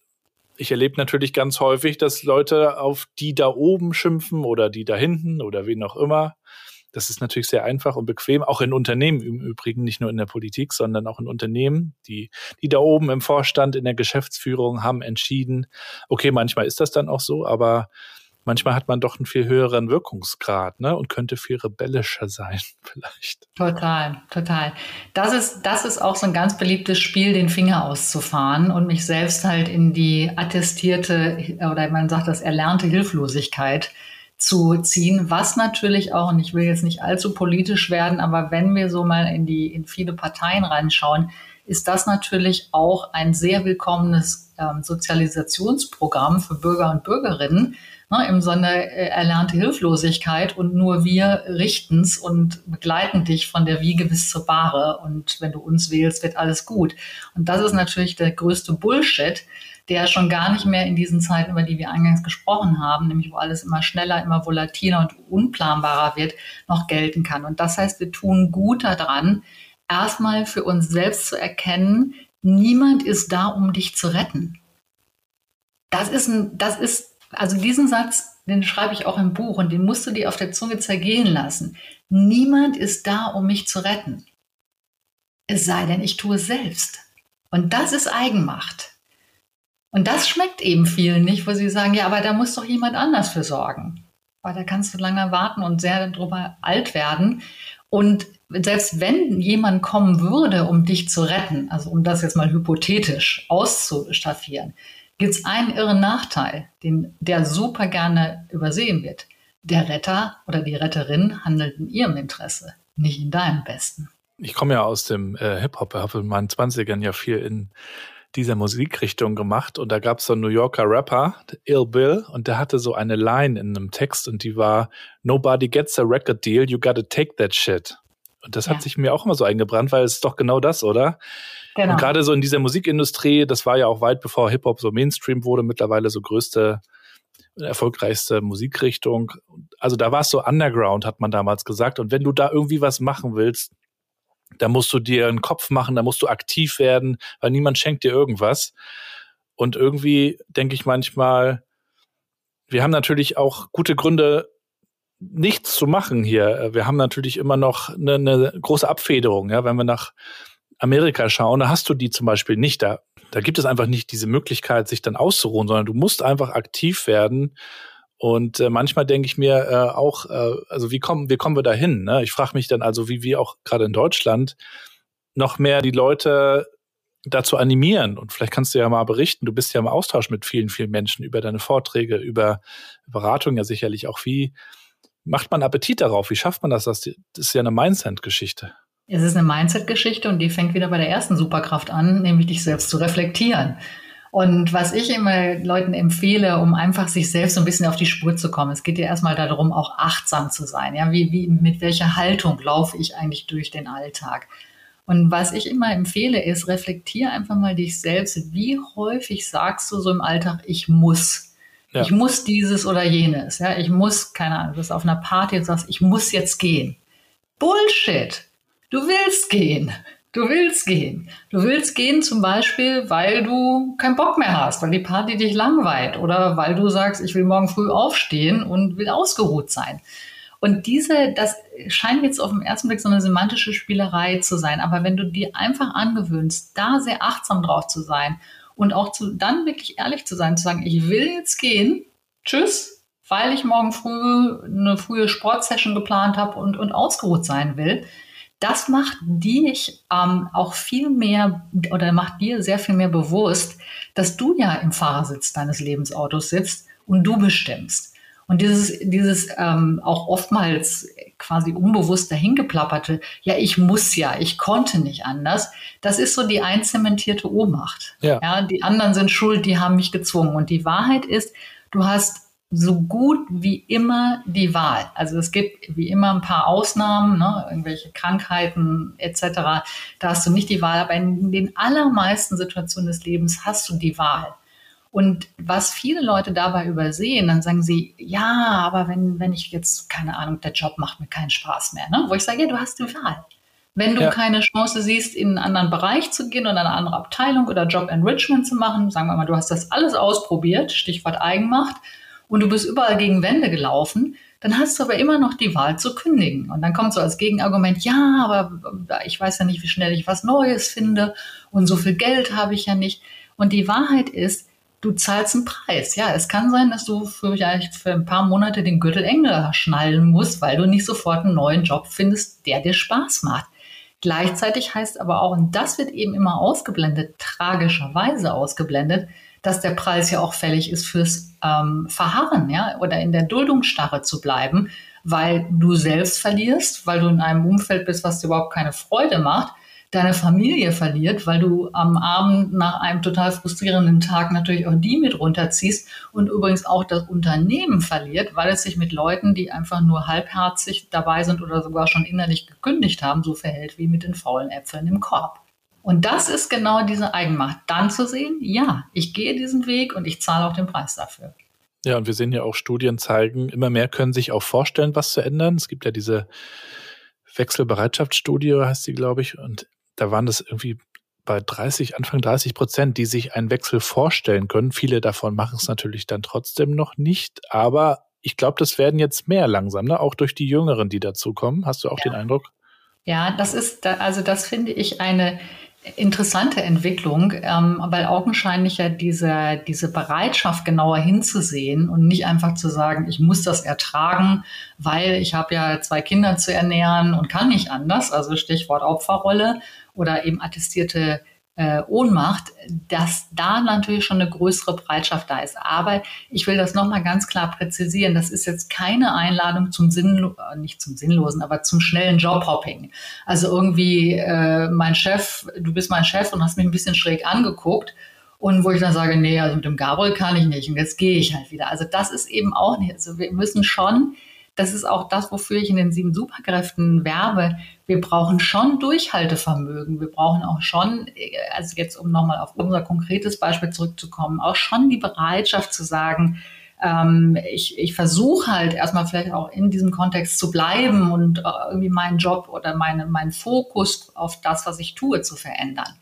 ich erlebe natürlich ganz häufig, dass Leute auf die da oben schimpfen oder die da hinten oder wen auch immer. Das ist natürlich sehr einfach und bequem, auch in Unternehmen im Übrigen, nicht nur in der Politik, sondern auch in Unternehmen. Die, die da oben im Vorstand, in der Geschäftsführung haben entschieden, okay, manchmal ist das dann auch so, aber manchmal hat man doch einen viel höheren Wirkungsgrad ne, und könnte viel rebellischer sein, vielleicht. Total, total. Das ist, das ist auch so ein ganz beliebtes Spiel, den Finger auszufahren und mich selbst halt in die attestierte oder man sagt das erlernte Hilflosigkeit zu ziehen, was natürlich auch, und ich will jetzt nicht allzu politisch werden, aber wenn wir so mal in die, in viele Parteien reinschauen, ist das natürlich auch ein sehr willkommenes ähm, Sozialisationsprogramm für Bürger und Bürgerinnen, ne, im Sinne äh, erlernte Hilflosigkeit und nur wir richten's und begleiten dich von der Wiege bis zur Bahre und wenn du uns wählst, wird alles gut. Und das ist natürlich der größte Bullshit, der schon gar nicht mehr in diesen Zeiten, über die wir eingangs gesprochen haben, nämlich wo alles immer schneller, immer volatiler und unplanbarer wird, noch gelten kann. Und das heißt, wir tun gut daran, erstmal für uns selbst zu erkennen, niemand ist da, um dich zu retten. Das ist ein, das ist, also diesen Satz, den schreibe ich auch im Buch und den musst du dir auf der Zunge zergehen lassen. Niemand ist da, um mich zu retten. Es sei denn, ich tue es selbst. Und das ist Eigenmacht. Und das schmeckt eben vielen nicht, wo sie sagen, ja, aber da muss doch jemand anders für sorgen. Weil da kannst du lange warten und sehr darüber alt werden. Und selbst wenn jemand kommen würde, um dich zu retten, also um das jetzt mal hypothetisch auszustaffieren, gibt es einen irren Nachteil, den, der super gerne übersehen wird. Der Retter oder die Retterin handelt in ihrem Interesse, nicht in deinem besten. Ich komme ja aus dem äh, Hip-Hop, habe in meinen 20ern ja viel in dieser Musikrichtung gemacht und da gab es so einen New Yorker Rapper, Ill Bill, und der hatte so eine Line in einem Text und die war Nobody gets a record deal, you gotta take that shit. Und das ja. hat sich mir auch immer so eingebrannt, weil es ist doch genau das, oder? Genau. Und gerade so in dieser Musikindustrie, das war ja auch weit bevor Hip-Hop so Mainstream wurde, mittlerweile so größte erfolgreichste Musikrichtung. Also da war es so underground, hat man damals gesagt. Und wenn du da irgendwie was machen willst, da musst du dir einen Kopf machen, da musst du aktiv werden, weil niemand schenkt dir irgendwas. Und irgendwie denke ich manchmal, wir haben natürlich auch gute Gründe, nichts zu machen hier. Wir haben natürlich immer noch eine, eine große Abfederung, ja, wenn wir nach Amerika schauen, da hast du die zum Beispiel nicht. Da, da gibt es einfach nicht diese Möglichkeit, sich dann auszuruhen, sondern du musst einfach aktiv werden. Und äh, manchmal denke ich mir äh, auch, äh, also wie kommen, wie kommen wir da hin? Ne? Ich frage mich dann also, wie wir auch gerade in Deutschland noch mehr die Leute dazu animieren. Und vielleicht kannst du ja mal berichten, du bist ja im Austausch mit vielen, vielen Menschen über deine Vorträge, über Beratung ja sicherlich auch. Wie macht man Appetit darauf? Wie schafft man das? Das ist ja eine Mindset-Geschichte. Es ist eine Mindset-Geschichte und die fängt wieder bei der ersten Superkraft an, nämlich dich selbst zu reflektieren. Und was ich immer Leuten empfehle, um einfach sich selbst so ein bisschen auf die Spur zu kommen, es geht ja erstmal darum, auch achtsam zu sein. Ja, wie, wie, mit welcher Haltung laufe ich eigentlich durch den Alltag? Und was ich immer empfehle, ist, reflektiere einfach mal dich selbst. Wie häufig sagst du so im Alltag, ich muss? Ja. Ich muss dieses oder jenes. Ja, ich muss, keine Ahnung, du bist auf einer Party und sagst, ich muss jetzt gehen. Bullshit. Du willst gehen. Du willst gehen. Du willst gehen zum Beispiel, weil du keinen Bock mehr hast, weil die Party dich langweilt oder weil du sagst, ich will morgen früh aufstehen und will ausgeruht sein. Und diese, das scheint jetzt auf den ersten Blick so eine semantische Spielerei zu sein. Aber wenn du dir einfach angewöhnst, da sehr achtsam drauf zu sein und auch zu, dann wirklich ehrlich zu sein, zu sagen, ich will jetzt gehen, tschüss, weil ich morgen früh eine frühe Sportsession geplant habe und, und ausgeruht sein will, das macht dich ähm, auch viel mehr oder macht dir sehr viel mehr bewusst, dass du ja im Fahrersitz deines Lebensautos sitzt und du bestimmst. Und dieses, dieses ähm, auch oftmals quasi unbewusst dahingeplapperte, ja, ich muss ja, ich konnte nicht anders, das ist so die einzementierte Ohnmacht. Ja. ja, die anderen sind schuld, die haben mich gezwungen. Und die Wahrheit ist, du hast so gut wie immer die Wahl. Also es gibt wie immer ein paar Ausnahmen, ne, irgendwelche Krankheiten etc. Da hast du nicht die Wahl, aber in den allermeisten Situationen des Lebens hast du die Wahl. Und was viele Leute dabei übersehen, dann sagen sie, ja, aber wenn, wenn ich jetzt, keine Ahnung, der Job macht mir keinen Spaß mehr. Ne? Wo ich sage, ja, du hast die Wahl. Wenn du ja. keine Chance siehst, in einen anderen Bereich zu gehen oder eine andere Abteilung oder Job Enrichment zu machen, sagen wir mal, du hast das alles ausprobiert, Stichwort Eigenmacht, und du bist überall gegen Wände gelaufen, dann hast du aber immer noch die Wahl zu kündigen. Und dann kommt so als Gegenargument, ja, aber ich weiß ja nicht, wie schnell ich was Neues finde und so viel Geld habe ich ja nicht. Und die Wahrheit ist, du zahlst einen Preis. Ja, es kann sein, dass du vielleicht für ein paar Monate den Gürtel enger schnallen musst, weil du nicht sofort einen neuen Job findest, der dir Spaß macht. Gleichzeitig heißt aber auch, und das wird eben immer ausgeblendet, tragischerweise ausgeblendet, dass der Preis ja auch fällig ist fürs ähm, Verharren, ja, oder in der Duldungsstarre zu bleiben, weil du selbst verlierst, weil du in einem Umfeld bist, was dir überhaupt keine Freude macht, deine Familie verliert, weil du am Abend nach einem total frustrierenden Tag natürlich auch die mit runterziehst und übrigens auch das Unternehmen verliert, weil es sich mit Leuten, die einfach nur halbherzig dabei sind oder sogar schon innerlich gekündigt haben, so verhält wie mit den faulen Äpfeln im Korb. Und das ist genau diese Eigenmacht. Dann zu sehen, ja, ich gehe diesen Weg und ich zahle auch den Preis dafür. Ja, und wir sehen ja auch Studien zeigen, immer mehr können sich auch vorstellen, was zu ändern. Es gibt ja diese Wechselbereitschaftsstudie, heißt die, glaube ich, und da waren das irgendwie bei 30, Anfang 30 Prozent, die sich einen Wechsel vorstellen können. Viele davon machen es natürlich dann trotzdem noch nicht, aber ich glaube, das werden jetzt mehr langsam, ne? auch durch die Jüngeren, die dazukommen. Hast du auch ja. den Eindruck? Ja, das ist, also das finde ich eine interessante Entwicklung, ähm, weil augenscheinlich ja diese, diese Bereitschaft genauer hinzusehen und nicht einfach zu sagen, ich muss das ertragen, weil ich habe ja zwei Kinder zu ernähren und kann nicht anders, also Stichwort Opferrolle oder eben attestierte äh, Ohnmacht, dass da natürlich schon eine größere Bereitschaft da ist. Aber ich will das nochmal ganz klar präzisieren. Das ist jetzt keine Einladung zum Sinnlosen, äh, nicht zum Sinnlosen, aber zum schnellen Jobhopping. Also irgendwie, äh, mein Chef, du bist mein Chef und hast mich ein bisschen schräg angeguckt. Und wo ich dann sage, nee, also mit dem Gabriel kann ich nicht und jetzt gehe ich halt wieder. Also das ist eben auch nicht, also wir müssen schon das ist auch das, wofür ich in den sieben Superkräften werbe. Wir brauchen schon Durchhaltevermögen. Wir brauchen auch schon, also jetzt um nochmal auf unser konkretes Beispiel zurückzukommen, auch schon die Bereitschaft zu sagen, ähm, ich, ich versuche halt erstmal vielleicht auch in diesem Kontext zu bleiben und äh, irgendwie meinen Job oder meine, meinen Fokus auf das, was ich tue, zu verändern.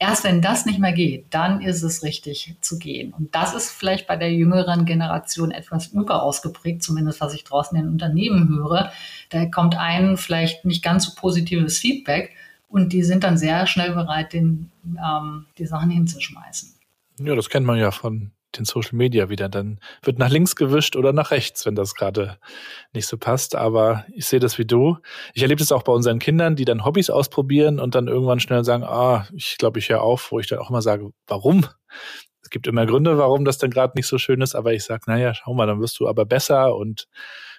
Erst wenn das nicht mehr geht, dann ist es richtig zu gehen. Und das ist vielleicht bei der jüngeren Generation etwas überausgeprägt, zumindest was ich draußen in Unternehmen höre. Da kommt ein vielleicht nicht ganz so positives Feedback und die sind dann sehr schnell bereit, den, ähm, die Sachen hinzuschmeißen. Ja, das kennt man ja von den Social Media wieder. Dann wird nach links gewischt oder nach rechts, wenn das gerade nicht so passt. Aber ich sehe das wie du. Ich erlebe das auch bei unseren Kindern, die dann Hobbys ausprobieren und dann irgendwann schnell sagen, ah, ich glaube, ich höre auf, wo ich dann auch immer sage, warum? Es gibt immer Gründe, warum das dann gerade nicht so schön ist, aber ich sage, naja, schau mal, dann wirst du aber besser und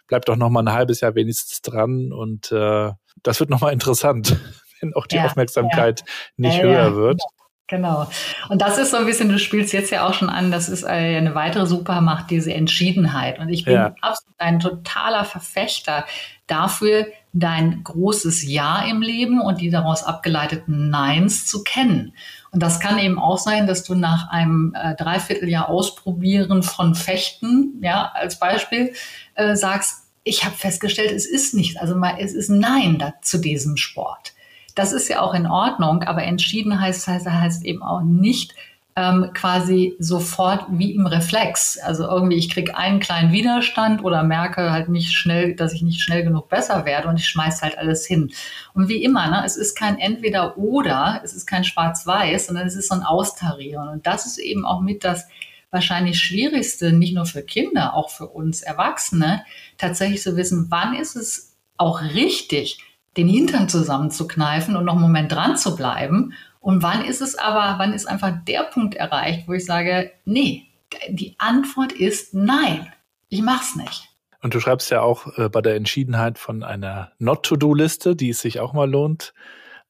bleib doch noch mal ein halbes Jahr wenigstens dran und äh, das wird noch mal interessant, wenn auch die ja, Aufmerksamkeit ja. nicht ja, höher wird. Genau. Und das ist so ein bisschen, du spielst jetzt ja auch schon an, das ist eine weitere Supermacht, diese Entschiedenheit. Und ich bin ja. absolut ein totaler Verfechter dafür, dein großes Ja im Leben und die daraus abgeleiteten Neins zu kennen. Und das kann eben auch sein, dass du nach einem äh, Dreivierteljahr Ausprobieren von Fechten, ja, als Beispiel, äh, sagst, ich habe festgestellt, es ist nicht, also mal, es ist Nein da, zu diesem Sport. Das ist ja auch in Ordnung, aber entschieden heißt, heißt, heißt eben auch nicht ähm, quasi sofort wie im Reflex. Also irgendwie, ich kriege einen kleinen Widerstand oder merke halt nicht schnell, dass ich nicht schnell genug besser werde und ich schmeiße halt alles hin. Und wie immer, ne, es ist kein Entweder oder, es ist kein Schwarz-Weiß, sondern es ist so ein Austarieren. Und das ist eben auch mit das wahrscheinlich Schwierigste, nicht nur für Kinder, auch für uns Erwachsene, tatsächlich zu wissen, wann ist es auch richtig, den Hintern zusammenzukneifen und noch einen Moment dran zu bleiben. Und wann ist es aber, wann ist einfach der Punkt erreicht, wo ich sage, nee, die Antwort ist nein, ich mach's nicht. Und du schreibst ja auch äh, bei der Entschiedenheit von einer Not-to-Do-Liste, die es sich auch mal lohnt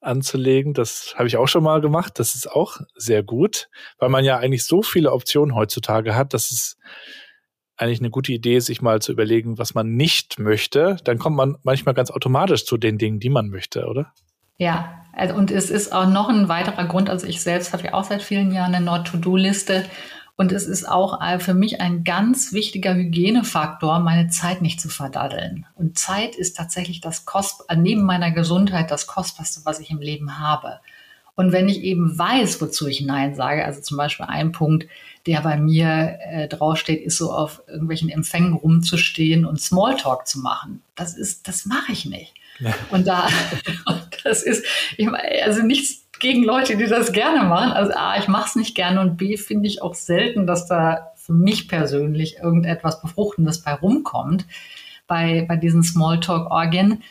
anzulegen. Das habe ich auch schon mal gemacht. Das ist auch sehr gut, weil man ja eigentlich so viele Optionen heutzutage hat, dass es eigentlich eine gute Idee, sich mal zu überlegen, was man nicht möchte, dann kommt man manchmal ganz automatisch zu den Dingen, die man möchte, oder? Ja, also, und es ist auch noch ein weiterer Grund, also ich selbst habe ja auch seit vielen Jahren eine Not-to-Do-Liste und es ist auch äh, für mich ein ganz wichtiger Hygienefaktor, meine Zeit nicht zu verdaddeln. Und Zeit ist tatsächlich das Kost, neben meiner Gesundheit das Kostbarste, was ich im Leben habe. Und wenn ich eben weiß, wozu ich Nein sage, also zum Beispiel ein Punkt, der bei mir äh, draufsteht, ist so auf irgendwelchen Empfängen rumzustehen und Smalltalk zu machen. Das ist, das mache ich nicht. Ja. Und da, das ist, ich meine, also nichts gegen Leute, die das gerne machen. Also A, ich mache es nicht gerne und B, finde ich auch selten, dass da für mich persönlich irgendetwas Befruchtendes bei rumkommt, bei, bei diesen Smalltalk-Orgien.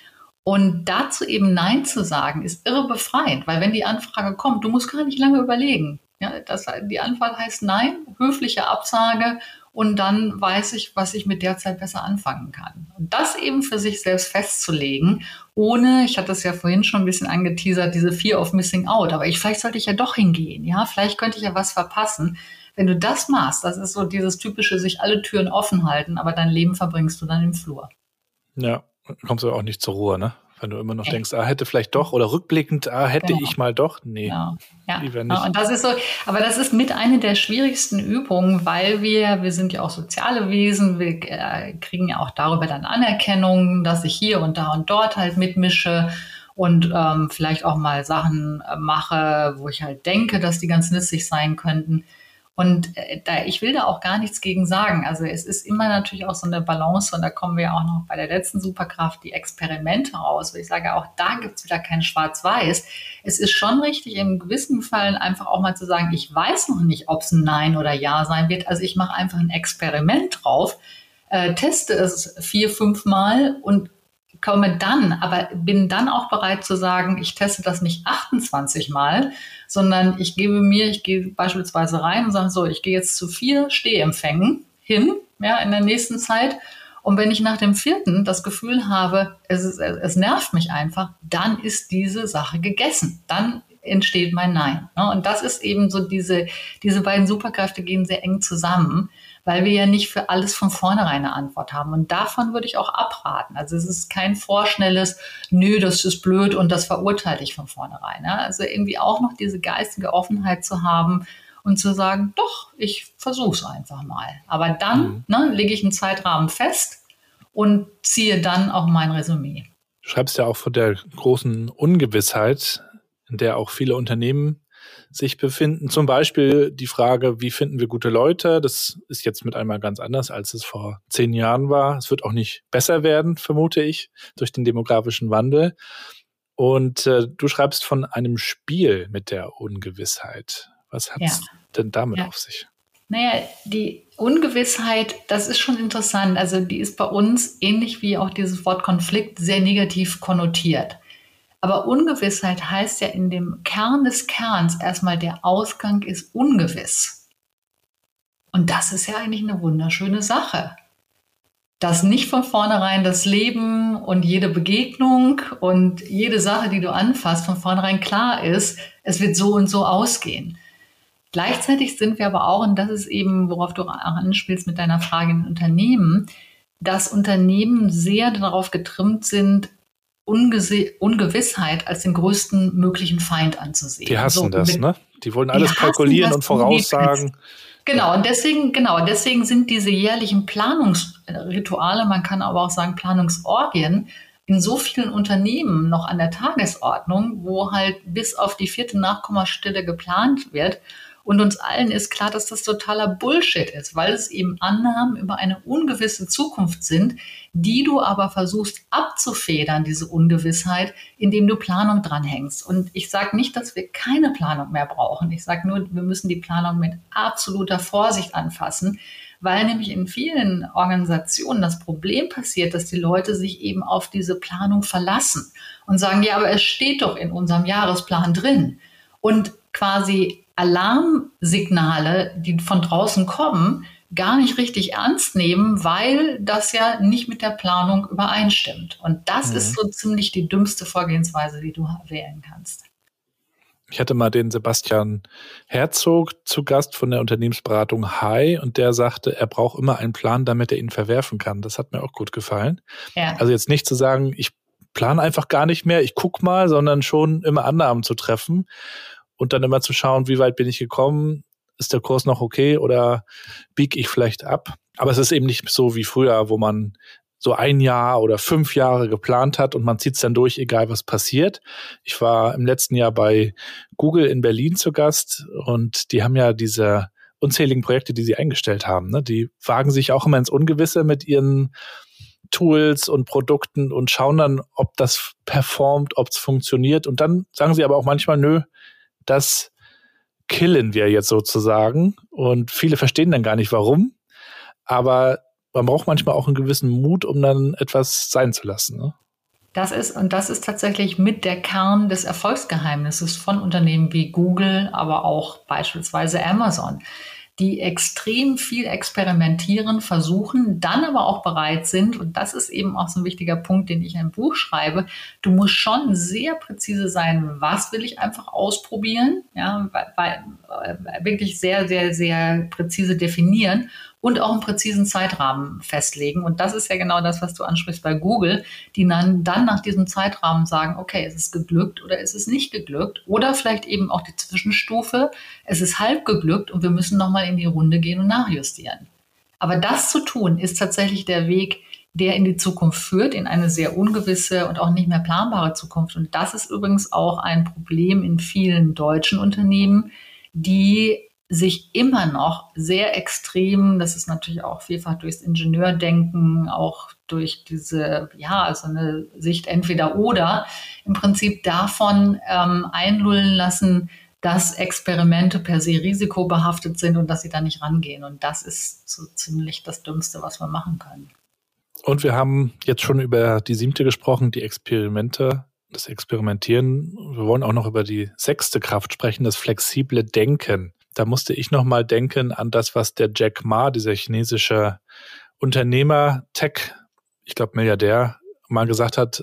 Und dazu eben Nein zu sagen, ist irre befreiend, weil wenn die Anfrage kommt, du musst gar nicht lange überlegen. Ja, das, die Antwort heißt Nein, höfliche Absage und dann weiß ich, was ich mit der Zeit besser anfangen kann. Und das eben für sich selbst festzulegen, ohne, ich hatte es ja vorhin schon ein bisschen angeteasert, diese Fear of Missing Out, aber ich, vielleicht sollte ich ja doch hingehen, ja, vielleicht könnte ich ja was verpassen. Wenn du das machst, das ist so dieses typische, sich alle Türen offen halten, aber dein Leben verbringst du dann im Flur. Ja, kommst du auch nicht zur Ruhe, ne? Wenn du immer noch denkst, ah, hätte vielleicht doch oder rückblickend, ah, hätte genau. ich mal doch. Nee, genau. ja. lieber nicht. Und das ist so, aber das ist mit einer der schwierigsten Übungen, weil wir, wir sind ja auch soziale Wesen, wir äh, kriegen ja auch darüber dann Anerkennung, dass ich hier und da und dort halt mitmische und ähm, vielleicht auch mal Sachen äh, mache, wo ich halt denke, dass die ganz nützlich sein könnten. Und äh, da, ich will da auch gar nichts gegen sagen. Also es ist immer natürlich auch so eine Balance und da kommen wir auch noch bei der letzten Superkraft, die Experimente raus, ich sage, auch da gibt es wieder kein Schwarz-Weiß. Es ist schon richtig, in gewissen Fällen einfach auch mal zu sagen, ich weiß noch nicht, ob es ein Nein oder Ja sein wird. Also ich mache einfach ein Experiment drauf, äh, teste es vier, fünf Mal und komme dann, aber bin dann auch bereit zu sagen, ich teste das nicht 28 Mal, sondern ich gebe mir, ich gehe beispielsweise rein und sage so, ich gehe jetzt zu vier Stehempfängen hin, ja, in der nächsten Zeit. Und wenn ich nach dem vierten das Gefühl habe, es, ist, es nervt mich einfach, dann ist diese Sache gegessen. Dann entsteht mein Nein. Ne? Und das ist eben so diese, diese beiden Superkräfte gehen sehr eng zusammen weil wir ja nicht für alles von vornherein eine Antwort haben. Und davon würde ich auch abraten. Also es ist kein vorschnelles, nö, das ist blöd und das verurteile ich von vornherein. Ja? Also irgendwie auch noch diese geistige Offenheit zu haben und zu sagen, doch, ich versuche es einfach mal. Aber dann mhm. ne, lege ich einen Zeitrahmen fest und ziehe dann auch mein Resümee. Du schreibst ja auch von der großen Ungewissheit, in der auch viele Unternehmen sich befinden. Zum Beispiel die Frage, wie finden wir gute Leute? Das ist jetzt mit einmal ganz anders, als es vor zehn Jahren war. Es wird auch nicht besser werden, vermute ich, durch den demografischen Wandel. Und äh, du schreibst von einem Spiel mit der Ungewissheit. Was hat es ja. denn damit ja. auf sich? Naja, die Ungewissheit, das ist schon interessant. Also die ist bei uns ähnlich wie auch dieses Wort Konflikt sehr negativ konnotiert. Aber Ungewissheit heißt ja in dem Kern des Kerns erstmal, der Ausgang ist ungewiss. Und das ist ja eigentlich eine wunderschöne Sache dass nicht von vornherein das Leben und jede Begegnung und jede Sache, die du anfasst, von vornherein klar ist, es wird so und so ausgehen. Gleichzeitig sind wir aber auch, und das ist eben, worauf du anspielst mit deiner Frage in Unternehmen, dass Unternehmen sehr darauf getrimmt sind, Unge Ungewissheit als den größten möglichen Feind anzusehen. Die hassen so, das, ne? Die wollen alles kalkulieren und voraussagen. Genau, und deswegen, genau, deswegen sind diese jährlichen Planungsrituale, man kann aber auch sagen Planungsorgien, in so vielen Unternehmen noch an der Tagesordnung, wo halt bis auf die vierte Nachkommastelle geplant wird und uns allen ist klar, dass das totaler Bullshit ist, weil es eben Annahmen über eine ungewisse Zukunft sind, die du aber versuchst abzufedern, diese Ungewissheit, indem du Planung dranhängst. Und ich sage nicht, dass wir keine Planung mehr brauchen. Ich sage nur, wir müssen die Planung mit absoluter Vorsicht anfassen, weil nämlich in vielen Organisationen das Problem passiert, dass die Leute sich eben auf diese Planung verlassen und sagen, ja, aber es steht doch in unserem Jahresplan drin. Und quasi Alarmsignale, die von draußen kommen, gar nicht richtig ernst nehmen, weil das ja nicht mit der Planung übereinstimmt. Und das mhm. ist so ziemlich die dümmste Vorgehensweise, die du wählen kannst. Ich hatte mal den Sebastian Herzog zu Gast von der Unternehmensberatung High und der sagte, er braucht immer einen Plan, damit er ihn verwerfen kann. Das hat mir auch gut gefallen. Ja. Also jetzt nicht zu sagen, ich plane einfach gar nicht mehr, ich guck mal, sondern schon immer Annahmen zu treffen und dann immer zu schauen, wie weit bin ich gekommen, ist der Kurs noch okay oder bieg ich vielleicht ab. Aber es ist eben nicht so wie früher, wo man so ein Jahr oder fünf Jahre geplant hat und man zieht es dann durch, egal was passiert. Ich war im letzten Jahr bei Google in Berlin zu Gast und die haben ja diese unzähligen Projekte, die sie eingestellt haben. Ne? Die wagen sich auch immer ins Ungewisse mit ihren Tools und Produkten und schauen dann, ob das performt, ob es funktioniert. Und dann sagen sie aber auch manchmal, nö, das killen wir jetzt sozusagen. Und viele verstehen dann gar nicht warum. Aber man braucht manchmal auch einen gewissen Mut, um dann etwas sein zu lassen. Ne? Das ist, und das ist tatsächlich mit der Kern des Erfolgsgeheimnisses von Unternehmen wie Google, aber auch beispielsweise Amazon die extrem viel experimentieren, versuchen, dann aber auch bereit sind, und das ist eben auch so ein wichtiger Punkt, den ich einem Buch schreibe, du musst schon sehr präzise sein, was will ich einfach ausprobieren, ja, weil, äh, wirklich sehr, sehr, sehr präzise definieren und auch einen präzisen Zeitrahmen festlegen. Und das ist ja genau das, was du ansprichst bei Google, die dann, dann nach diesem Zeitrahmen sagen, okay, ist es geglückt oder ist es nicht geglückt? Oder vielleicht eben auch die Zwischenstufe, es ist halb geglückt und wir müssen nochmal in die Runde gehen und nachjustieren. Aber das zu tun, ist tatsächlich der Weg, der in die Zukunft führt, in eine sehr ungewisse und auch nicht mehr planbare Zukunft. Und das ist übrigens auch ein Problem in vielen deutschen Unternehmen, die sich immer noch sehr extrem, das ist natürlich auch vielfach durchs Ingenieurdenken, auch durch diese, ja, also eine Sicht entweder oder, im Prinzip davon ähm, einlullen lassen, dass Experimente per se risikobehaftet sind und dass sie da nicht rangehen. Und das ist so ziemlich das Dümmste, was wir machen können. Und wir haben jetzt schon über die siebte gesprochen, die Experimente, das Experimentieren. Wir wollen auch noch über die sechste Kraft sprechen, das flexible Denken da musste ich nochmal denken an das, was der Jack Ma, dieser chinesische Unternehmer, Tech, ich glaube Milliardär, mal gesagt hat,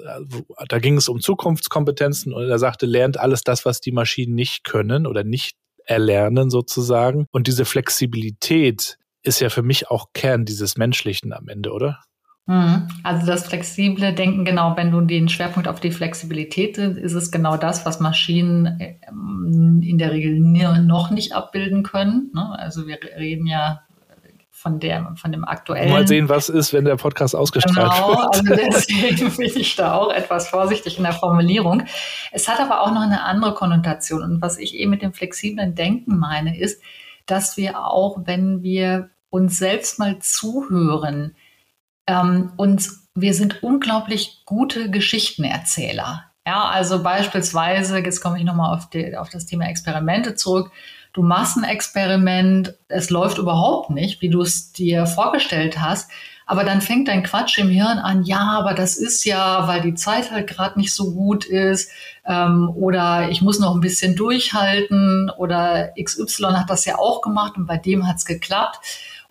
da ging es um Zukunftskompetenzen und er sagte, lernt alles das, was die Maschinen nicht können oder nicht erlernen sozusagen. Und diese Flexibilität ist ja für mich auch Kern dieses Menschlichen am Ende, oder? Mhm. Also das flexible Denken, genau, wenn du den Schwerpunkt auf die Flexibilität sind, ist es genau das, was Maschinen ähm, in der Regel noch nicht abbilden können. Ne? Also wir reden ja von, der, von dem aktuellen. Mal sehen, was ist, wenn der Podcast ausgestrahlt genau, wird. Also deswegen bin ich da auch etwas vorsichtig in der Formulierung. Es hat aber auch noch eine andere Konnotation. Und was ich eben mit dem flexiblen Denken meine, ist, dass wir auch, wenn wir uns selbst mal zuhören, ähm, und wir sind unglaublich gute Geschichtenerzähler. Ja, also beispielsweise, jetzt komme ich nochmal auf, auf das Thema Experimente zurück. Du machst ein Experiment, es läuft überhaupt nicht, wie du es dir vorgestellt hast, aber dann fängt dein Quatsch im Hirn an, ja, aber das ist ja, weil die Zeit halt gerade nicht so gut ist ähm, oder ich muss noch ein bisschen durchhalten oder XY hat das ja auch gemacht und bei dem hat es geklappt.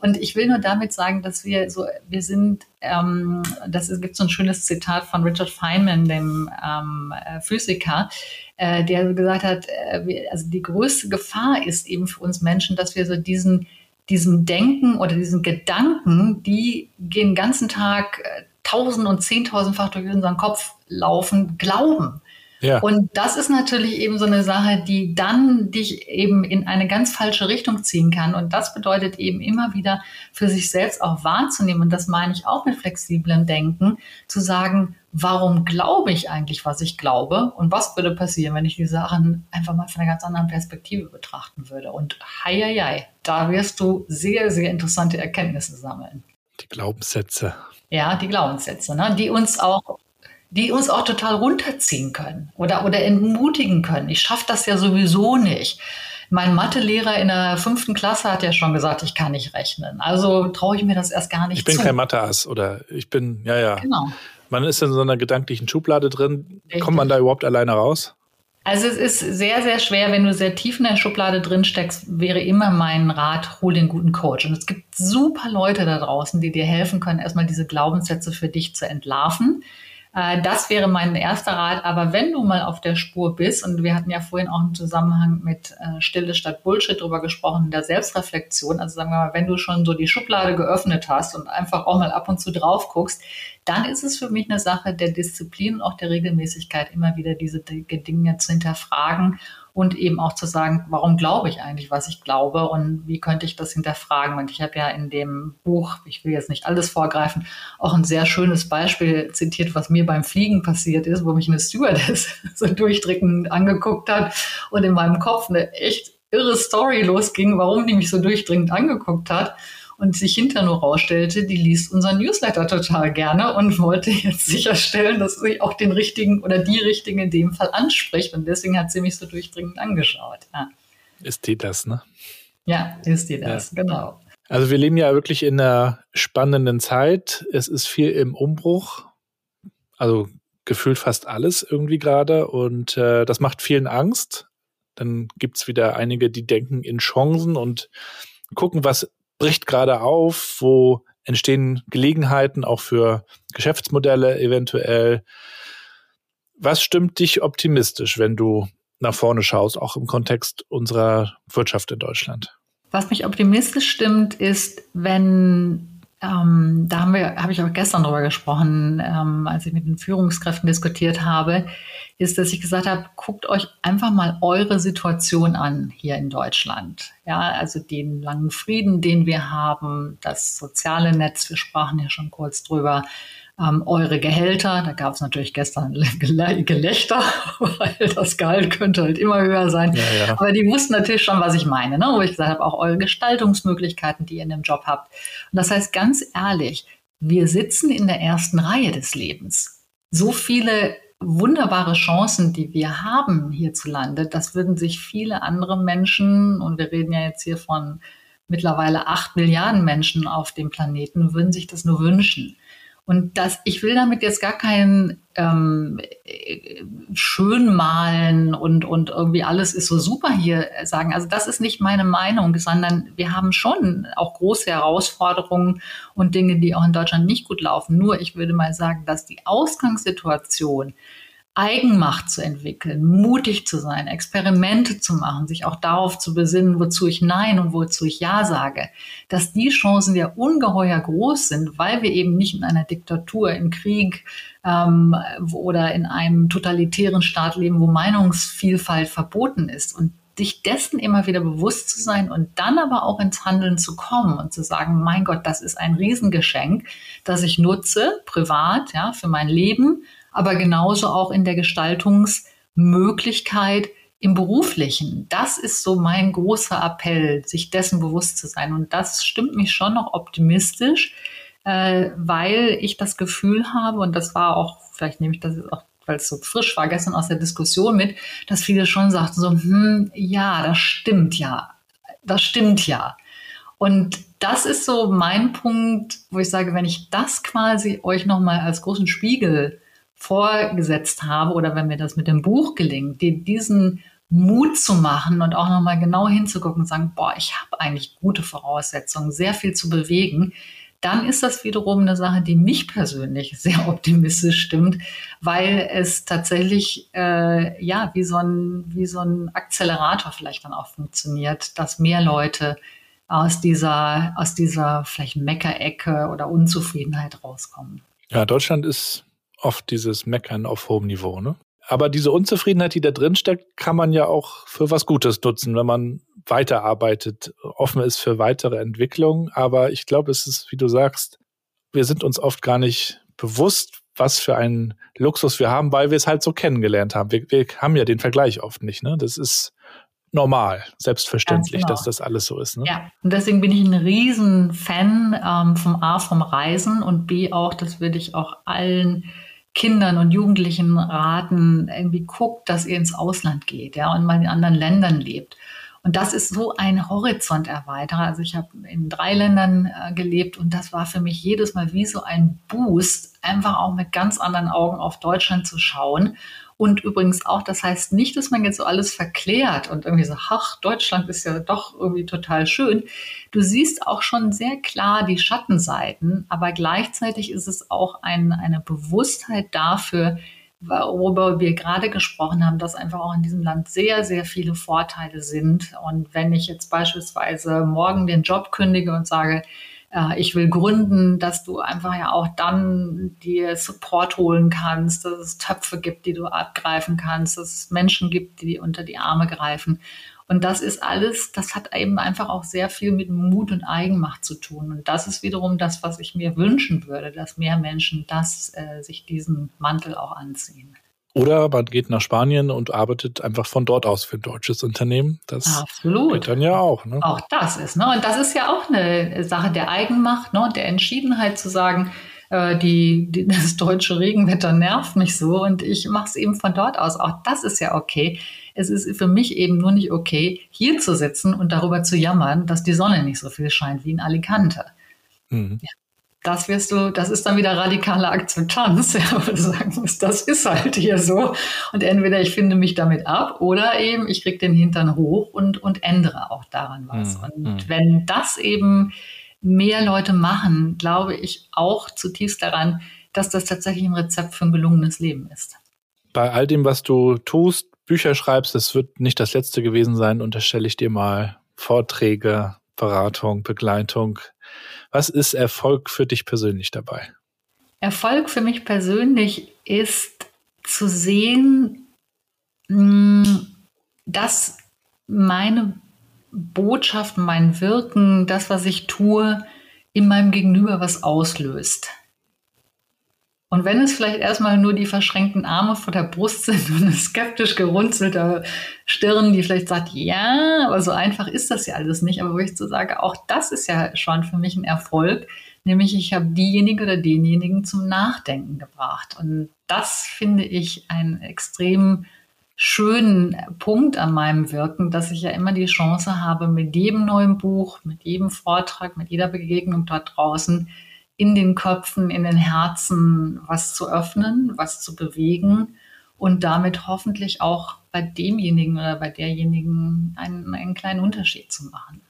Und ich will nur damit sagen, dass wir so, wir sind, ähm, das ist, gibt so ein schönes Zitat von Richard Feynman, dem ähm, äh, Physiker, äh, der gesagt hat, äh, wir, also die größte Gefahr ist eben für uns Menschen, dass wir so diesen, diesen Denken oder diesen Gedanken, die den ganzen Tag äh, tausend und zehntausendfach durch unseren Kopf laufen, glauben. Ja. Und das ist natürlich eben so eine Sache, die dann dich eben in eine ganz falsche Richtung ziehen kann. Und das bedeutet eben immer wieder für sich selbst auch wahrzunehmen. Und das meine ich auch mit flexiblem Denken, zu sagen, warum glaube ich eigentlich, was ich glaube? Und was würde passieren, wenn ich die Sachen einfach mal von einer ganz anderen Perspektive betrachten würde? Und hei, hei, hei, da wirst du sehr, sehr interessante Erkenntnisse sammeln. Die Glaubenssätze. Ja, die Glaubenssätze, ne? die uns auch die uns auch total runterziehen können oder, oder entmutigen können. Ich schaffe das ja sowieso nicht. Mein Mathelehrer in der fünften Klasse hat ja schon gesagt, ich kann nicht rechnen. Also traue ich mir das erst gar nicht Ich bin zu. kein Matheass oder ich bin, ja, ja. Genau. Man ist in so einer gedanklichen Schublade drin. Richtig. Kommt man da überhaupt alleine raus? Also es ist sehr, sehr schwer, wenn du sehr tief in der Schublade drin steckst, wäre immer mein Rat, hol den guten Coach. Und es gibt super Leute da draußen, die dir helfen können, erstmal diese Glaubenssätze für dich zu entlarven. Äh, das wäre mein erster Rat. Aber wenn du mal auf der Spur bist, und wir hatten ja vorhin auch im Zusammenhang mit äh, Stille statt Bullshit drüber gesprochen, der Selbstreflexion, also sagen wir mal, wenn du schon so die Schublade geöffnet hast und einfach auch mal ab und zu drauf guckst, dann ist es für mich eine Sache der Disziplin und auch der Regelmäßigkeit, immer wieder diese Dinge zu hinterfragen und eben auch zu sagen, warum glaube ich eigentlich, was ich glaube und wie könnte ich das hinterfragen. Und ich habe ja in dem Buch, ich will jetzt nicht alles vorgreifen, auch ein sehr schönes Beispiel zitiert, was mir beim Fliegen passiert ist, wo mich eine Stewardess so durchdrückend angeguckt hat und in meinem Kopf eine echt irre Story losging, warum die mich so durchdringend angeguckt hat und sich hinterher nur rausstellte, die liest unseren Newsletter total gerne und wollte jetzt sicherstellen, dass sie auch den richtigen oder die richtigen in dem Fall anspricht. Und deswegen hat sie mich so durchdringend angeschaut. Ja. Ist die das, ne? Ja, ist die das, ja. genau. Also wir leben ja wirklich in einer spannenden Zeit. Es ist viel im Umbruch. Also gefühlt fast alles irgendwie gerade. Und äh, das macht vielen Angst. Dann gibt es wieder einige, die denken in Chancen und gucken, was bricht gerade auf, wo entstehen Gelegenheiten auch für Geschäftsmodelle eventuell. Was stimmt dich optimistisch, wenn du nach vorne schaust, auch im Kontext unserer Wirtschaft in Deutschland? Was mich optimistisch stimmt, ist, wenn ähm, da haben wir, habe ich auch gestern drüber gesprochen, ähm, als ich mit den Führungskräften diskutiert habe, ist, dass ich gesagt habe, guckt euch einfach mal eure Situation an hier in Deutschland. Ja, also den langen Frieden, den wir haben, das soziale Netz, wir sprachen ja schon kurz drüber, ähm, eure Gehälter. Da gab es natürlich gestern Gelächter, weil das Gehalt könnte halt immer höher sein. Ja, ja. Aber die wussten natürlich schon, was ich meine, ne? wo ich gesagt habe, auch eure Gestaltungsmöglichkeiten, die ihr in dem Job habt. Und das heißt ganz ehrlich, wir sitzen in der ersten Reihe des Lebens. So viele wunderbare Chancen, die wir haben hierzulande, das würden sich viele andere Menschen, und wir reden ja jetzt hier von mittlerweile acht Milliarden Menschen auf dem Planeten, würden sich das nur wünschen. Und das, ich will damit jetzt gar kein ähm, schön malen und, und irgendwie alles ist so super hier sagen. Also das ist nicht meine Meinung, sondern wir haben schon auch große Herausforderungen und Dinge, die auch in Deutschland nicht gut laufen. Nur ich würde mal sagen, dass die Ausgangssituation Eigenmacht zu entwickeln, mutig zu sein, Experimente zu machen, sich auch darauf zu besinnen, wozu ich Nein und wozu ich Ja sage, dass die Chancen ja ungeheuer groß sind, weil wir eben nicht in einer Diktatur, im Krieg ähm, oder in einem totalitären Staat leben, wo Meinungsvielfalt verboten ist. Und sich dessen immer wieder bewusst zu sein und dann aber auch ins Handeln zu kommen und zu sagen, mein Gott, das ist ein Riesengeschenk, das ich nutze, privat, ja, für mein Leben, aber genauso auch in der Gestaltungsmöglichkeit im beruflichen. Das ist so mein großer Appell, sich dessen bewusst zu sein. Und das stimmt mich schon noch optimistisch, äh, weil ich das Gefühl habe, und das war auch, vielleicht nehme ich das auch weil es so frisch war, gestern aus der Diskussion mit, dass viele schon sagten so, hm, ja, das stimmt ja, das stimmt ja. Und das ist so mein Punkt, wo ich sage, wenn ich das quasi euch nochmal als großen Spiegel vorgesetzt habe oder wenn mir das mit dem Buch gelingt, die, diesen Mut zu machen und auch nochmal genau hinzugucken und sagen, boah, ich habe eigentlich gute Voraussetzungen, sehr viel zu bewegen, dann ist das wiederum eine Sache, die mich persönlich sehr optimistisch stimmt, weil es tatsächlich äh, ja wie so, ein, wie so ein Akzelerator vielleicht dann auch funktioniert, dass mehr Leute aus dieser, aus dieser vielleicht Meckerecke oder Unzufriedenheit rauskommen. Ja, Deutschland ist oft dieses Meckern auf hohem Niveau, ne? Aber diese Unzufriedenheit, die da drin steckt, kann man ja auch für was Gutes nutzen, wenn man weiterarbeitet, offen ist für weitere Entwicklungen. Aber ich glaube, es ist, wie du sagst, wir sind uns oft gar nicht bewusst, was für einen Luxus wir haben, weil wir es halt so kennengelernt haben. Wir, wir haben ja den Vergleich oft nicht. Ne? Das ist normal, selbstverständlich, genau. dass das alles so ist. Ne? Ja, und deswegen bin ich ein riesen Fan ähm, vom A, vom Reisen und B auch, das würde ich auch allen Kindern und Jugendlichen raten, irgendwie guckt, dass ihr ins Ausland geht, ja, und mal in anderen Ländern lebt. Und das ist so ein Horizonterweiterer. Also ich habe in drei Ländern äh, gelebt und das war für mich jedes Mal wie so ein Boost, einfach auch mit ganz anderen Augen auf Deutschland zu schauen und übrigens auch, das heißt nicht, dass man jetzt so alles verklärt und irgendwie so, ach, Deutschland ist ja doch irgendwie total schön. Du siehst auch schon sehr klar die Schattenseiten, aber gleichzeitig ist es auch ein, eine Bewusstheit dafür, worüber wir gerade gesprochen haben, dass einfach auch in diesem Land sehr, sehr viele Vorteile sind. Und wenn ich jetzt beispielsweise morgen den Job kündige und sage, äh, ich will gründen, dass du einfach ja auch dann dir Support holen kannst, dass es Töpfe gibt, die du abgreifen kannst, dass es Menschen gibt, die unter die Arme greifen. Und das ist alles, das hat eben einfach auch sehr viel mit Mut und Eigenmacht zu tun. Und das ist wiederum das, was ich mir wünschen würde, dass mehr Menschen das, äh, sich diesen Mantel auch anziehen. Oder man geht nach Spanien und arbeitet einfach von dort aus für ein deutsches Unternehmen. Das Absolut. geht dann ja auch. Ne? Auch das ist. Ne? Und das ist ja auch eine Sache der Eigenmacht, ne? der Entschiedenheit zu sagen, äh, die, die, das deutsche Regenwetter nervt mich so und ich mache es eben von dort aus. Auch das ist ja okay. Es ist für mich eben nur nicht okay, hier zu sitzen und darüber zu jammern, dass die Sonne nicht so viel scheint wie in Alicante. Mhm. Ja das wirst du, das ist dann wieder radikale Akzeptanz, ja, wo du sagen musst, das ist halt hier so. Und entweder ich finde mich damit ab oder eben ich krieg den Hintern hoch und, und ändere auch daran was. Mhm. Und hm. wenn das eben mehr Leute machen, glaube ich auch zutiefst daran, dass das tatsächlich ein Rezept für ein gelungenes Leben ist. Bei all dem, was du tust, Bücher schreibst, das wird nicht das letzte gewesen sein, unterstelle ich dir mal Vorträge, Beratung, Begleitung. Was ist Erfolg für dich persönlich dabei? Erfolg für mich persönlich ist zu sehen, hm, dass meine Botschaft, mein Wirken, das, was ich tue, in meinem Gegenüber was auslöst. Und wenn es vielleicht erstmal nur die verschränkten Arme vor der Brust sind und eine skeptisch gerunzelte Stirn, die vielleicht sagt, ja, aber so einfach ist das ja alles nicht. Aber wo ich so sage, auch das ist ja schon für mich ein Erfolg, nämlich ich habe diejenige oder denjenigen zum Nachdenken gebracht. Und das finde ich einen extrem schönen Punkt an meinem Wirken, dass ich ja immer die Chance habe, mit jedem neuen Buch, mit jedem Vortrag, mit jeder Begegnung dort draußen, in den Köpfen, in den Herzen was zu öffnen, was zu bewegen und damit hoffentlich auch bei demjenigen oder bei derjenigen einen, einen kleinen Unterschied zu machen.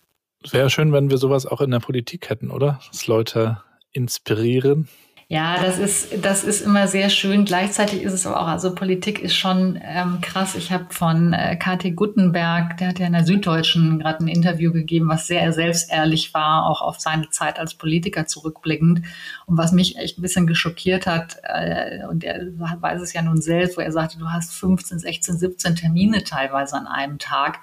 Wäre schön, wenn wir sowas auch in der Politik hätten, oder? Dass Leute inspirieren. Ja, das ist, das ist immer sehr schön. Gleichzeitig ist es aber auch, also Politik ist schon ähm, krass. Ich habe von äh, KT Guttenberg, der hat ja in der Süddeutschen gerade ein Interview gegeben, was sehr selbstehrlich war, auch auf seine Zeit als Politiker zurückblickend. Und was mich echt ein bisschen geschockiert hat, äh, und er weiß es ja nun selbst, wo er sagte, du hast 15, 16, 17 Termine teilweise an einem Tag.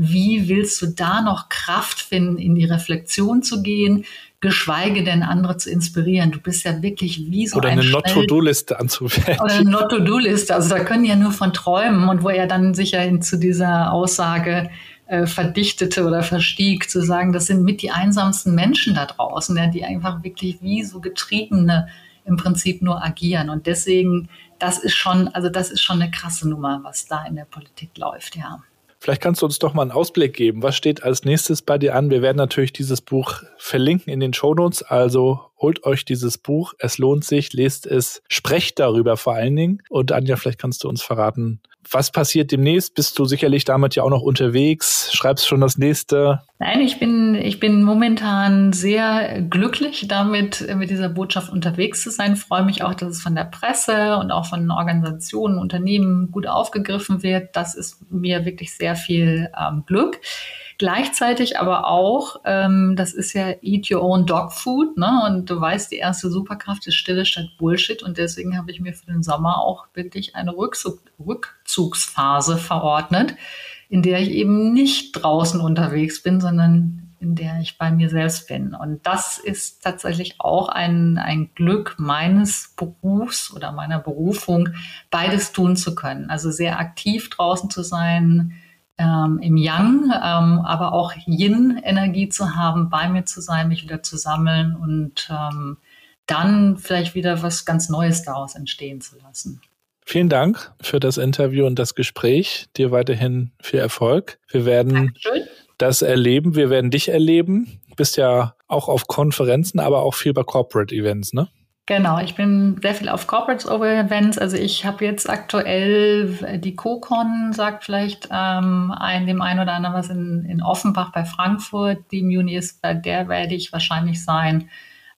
Wie willst du da noch Kraft finden, in die Reflexion zu gehen? Geschweige denn andere zu inspirieren. Du bist ja wirklich wie so oder ein eine Not-to-Do-Liste anzuwenden. Oder eine Not-to-Do-Liste. Also da können ja nur von träumen und wo er dann sicher hin zu dieser Aussage äh, verdichtete oder verstieg, zu sagen, das sind mit die einsamsten Menschen da draußen, ja, die einfach wirklich wie so Getriebene im Prinzip nur agieren. Und deswegen, das ist schon, also das ist schon eine krasse Nummer, was da in der Politik läuft, ja. Vielleicht kannst du uns doch mal einen Ausblick geben. Was steht als nächstes bei dir an? Wir werden natürlich dieses Buch verlinken in den Shownotes. Also holt euch dieses Buch. Es lohnt sich. Lest es. Sprecht darüber vor allen Dingen. Und Anja, vielleicht kannst du uns verraten, was passiert demnächst? Bist du sicherlich damit ja auch noch unterwegs? Schreibst schon das nächste? Nein, ich bin, ich bin momentan sehr glücklich damit, mit dieser Botschaft unterwegs zu sein. Freue mich auch, dass es von der Presse und auch von Organisationen, Unternehmen gut aufgegriffen wird. Das ist mir wirklich sehr viel ähm, Glück. Gleichzeitig aber auch, ähm, das ist ja Eat Your Own Dog Food, ne? Und du weißt, die erste Superkraft ist Stille statt Bullshit. Und deswegen habe ich mir für den Sommer auch wirklich eine Rückzug Rückzugsphase verordnet, in der ich eben nicht draußen unterwegs bin, sondern in der ich bei mir selbst bin. Und das ist tatsächlich auch ein, ein Glück meines Berufs oder meiner Berufung, beides tun zu können. Also sehr aktiv draußen zu sein, ähm, im Yang, ähm, aber auch Yin-Energie zu haben, bei mir zu sein, mich wieder zu sammeln und ähm, dann vielleicht wieder was ganz Neues daraus entstehen zu lassen. Vielen Dank für das Interview und das Gespräch. Dir weiterhin viel Erfolg. Wir werden Dankeschön. das erleben. Wir werden dich erleben. Du bist ja auch auf Konferenzen, aber auch viel bei Corporate Events, ne? Genau, ich bin sehr viel auf Corporate Events. Also ich habe jetzt aktuell die CoCon, sagt vielleicht ähm, ein, dem einen oder anderen was in, in Offenbach bei Frankfurt. Die Muni ist, bei der werde ich wahrscheinlich sein.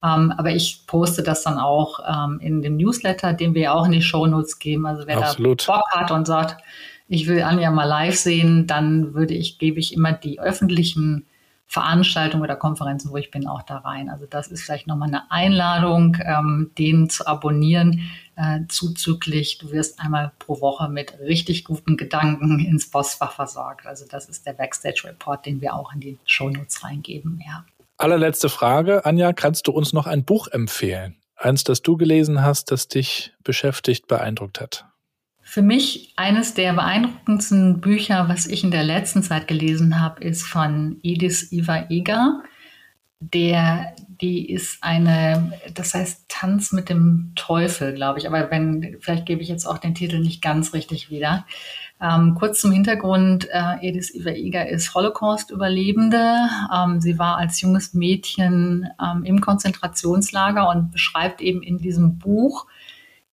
Ähm, aber ich poste das dann auch ähm, in dem Newsletter, den wir auch in die Shownotes geben. Also wer Absolut. da Bock hat und sagt, ich will Anja mal live sehen, dann würde ich, gebe ich immer die öffentlichen Veranstaltungen oder Konferenzen, wo ich bin, auch da rein. Also das ist vielleicht nochmal eine Einladung, ähm, den zu abonnieren. Äh, zuzüglich, du wirst einmal pro Woche mit richtig guten Gedanken ins Postfach versorgt. Also das ist der Backstage Report, den wir auch in die Shownotes reingeben. Ja. Allerletzte Frage, Anja, kannst du uns noch ein Buch empfehlen? Eins, das du gelesen hast, das dich beschäftigt, beeindruckt hat? Für mich eines der beeindruckendsten Bücher, was ich in der letzten Zeit gelesen habe, ist von Edith Iva Eger. Der, die ist eine, das heißt Tanz mit dem Teufel, glaube ich. Aber wenn, vielleicht gebe ich jetzt auch den Titel nicht ganz richtig wieder. Ähm, kurz zum Hintergrund, äh, Edith Iva Eger ist Holocaust-Überlebende. Ähm, sie war als junges Mädchen ähm, im Konzentrationslager und beschreibt eben in diesem Buch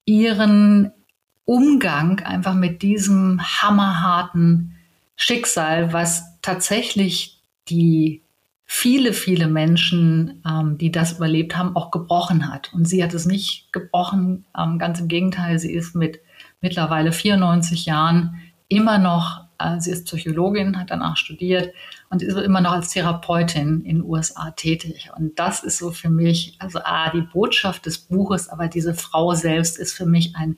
ihren Umgang einfach mit diesem hammerharten Schicksal, was tatsächlich die viele, viele Menschen, ähm, die das überlebt haben, auch gebrochen hat. Und sie hat es nicht gebrochen, ähm, ganz im Gegenteil, sie ist mit mittlerweile 94 Jahren immer noch, äh, sie ist Psychologin, hat danach studiert und ist immer noch als Therapeutin in den USA tätig. Und das ist so für mich, also ah, die Botschaft des Buches, aber diese Frau selbst ist für mich ein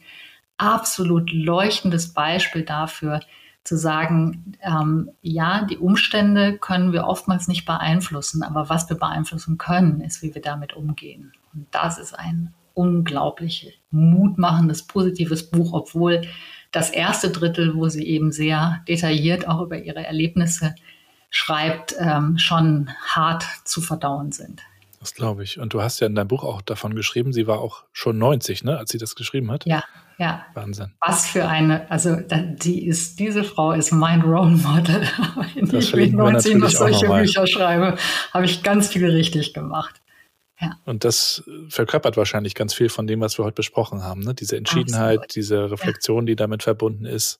absolut leuchtendes Beispiel dafür, zu sagen, ähm, ja, die Umstände können wir oftmals nicht beeinflussen, aber was wir beeinflussen können, ist, wie wir damit umgehen. Und das ist ein unglaublich mutmachendes, positives Buch, obwohl das erste Drittel, wo sie eben sehr detailliert auch über ihre Erlebnisse schreibt, ähm, schon hart zu verdauen sind. Das glaube ich. Und du hast ja in deinem Buch auch davon geschrieben, sie war auch schon 90, ne, als sie das geschrieben hat. Ja, ja. Wahnsinn. Was für eine, also die ist, diese Frau ist mein Role Model. Wenn das ich mit 19 noch solche Bücher schreibe, habe ich ganz viel richtig gemacht. Ja. Und das verkörpert wahrscheinlich ganz viel von dem, was wir heute besprochen haben. Ne? Diese Entschiedenheit, Absolut. diese Reflexion, ja. die damit verbunden ist.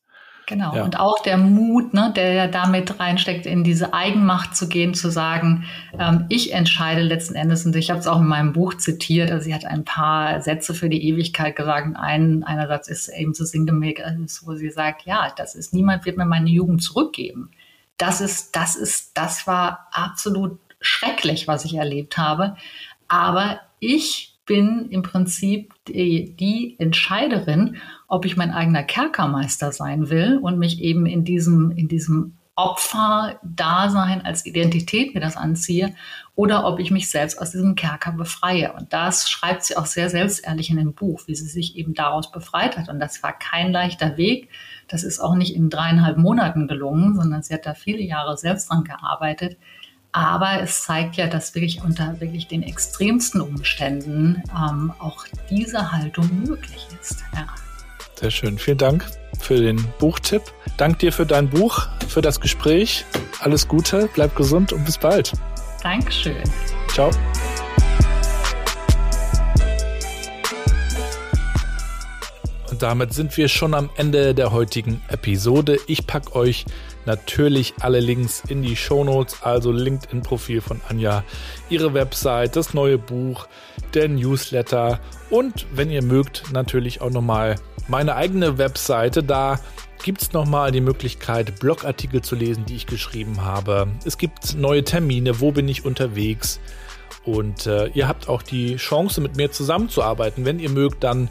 Genau. Ja. Und auch der Mut, ne, der ja damit reinsteckt, in diese Eigenmacht zu gehen, zu sagen, ähm, ich entscheide letzten Endes. Und ich habe es auch in meinem Buch zitiert. Also sie hat ein paar Sätze für die Ewigkeit gesagt. Und ein, einer Satz ist eben so sinngemäß, wo sie sagt, ja, das ist, niemand wird mir meine Jugend zurückgeben. Das ist, das ist, das war absolut schrecklich, was ich erlebt habe. Aber ich bin im Prinzip die, die Entscheiderin ob ich mein eigener Kerkermeister sein will und mich eben in diesem, in diesem Opfer-Dasein als Identität mir das anziehe oder ob ich mich selbst aus diesem Kerker befreie. Und das schreibt sie auch sehr selbstehrlich in dem Buch, wie sie sich eben daraus befreit hat. Und das war kein leichter Weg. Das ist auch nicht in dreieinhalb Monaten gelungen, sondern sie hat da viele Jahre selbst dran gearbeitet. Aber es zeigt ja, dass wirklich unter wirklich den extremsten Umständen ähm, auch diese Haltung möglich ist. Ja. Sehr schön. Vielen Dank für den Buchtipp. Dank dir für dein Buch, für das Gespräch. Alles Gute, bleib gesund und bis bald. Dankeschön. Ciao. Und damit sind wir schon am Ende der heutigen Episode. Ich packe euch natürlich alle Links in die Shownotes, also LinkedIn-Profil von Anja, ihre Website, das neue Buch, der Newsletter und wenn ihr mögt, natürlich auch nochmal meine eigene Webseite. Da gibt es nochmal die Möglichkeit, Blogartikel zu lesen, die ich geschrieben habe. Es gibt neue Termine, wo bin ich unterwegs. Und äh, ihr habt auch die Chance, mit mir zusammenzuarbeiten. Wenn ihr mögt, dann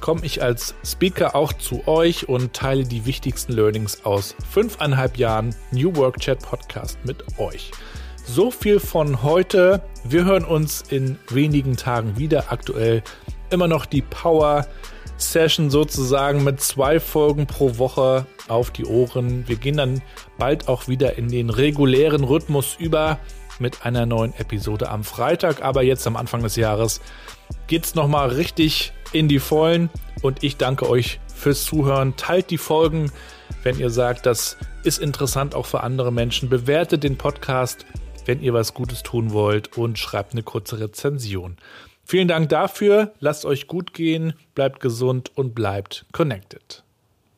komme ich als Speaker auch zu euch und teile die wichtigsten Learnings aus fünfeinhalb Jahren New Work Chat Podcast mit euch. So viel von heute. Wir hören uns in wenigen Tagen wieder. Aktuell immer noch die Power Session sozusagen mit zwei Folgen pro Woche auf die Ohren. Wir gehen dann bald auch wieder in den regulären Rhythmus über mit einer neuen Episode am Freitag. Aber jetzt am Anfang des Jahres geht es nochmal richtig in die Vollen. Und ich danke euch fürs Zuhören. Teilt die Folgen, wenn ihr sagt, das ist interessant auch für andere Menschen. Bewertet den Podcast, wenn ihr was Gutes tun wollt und schreibt eine kurze Rezension. Vielen Dank dafür. Lasst euch gut gehen, bleibt gesund und bleibt connected.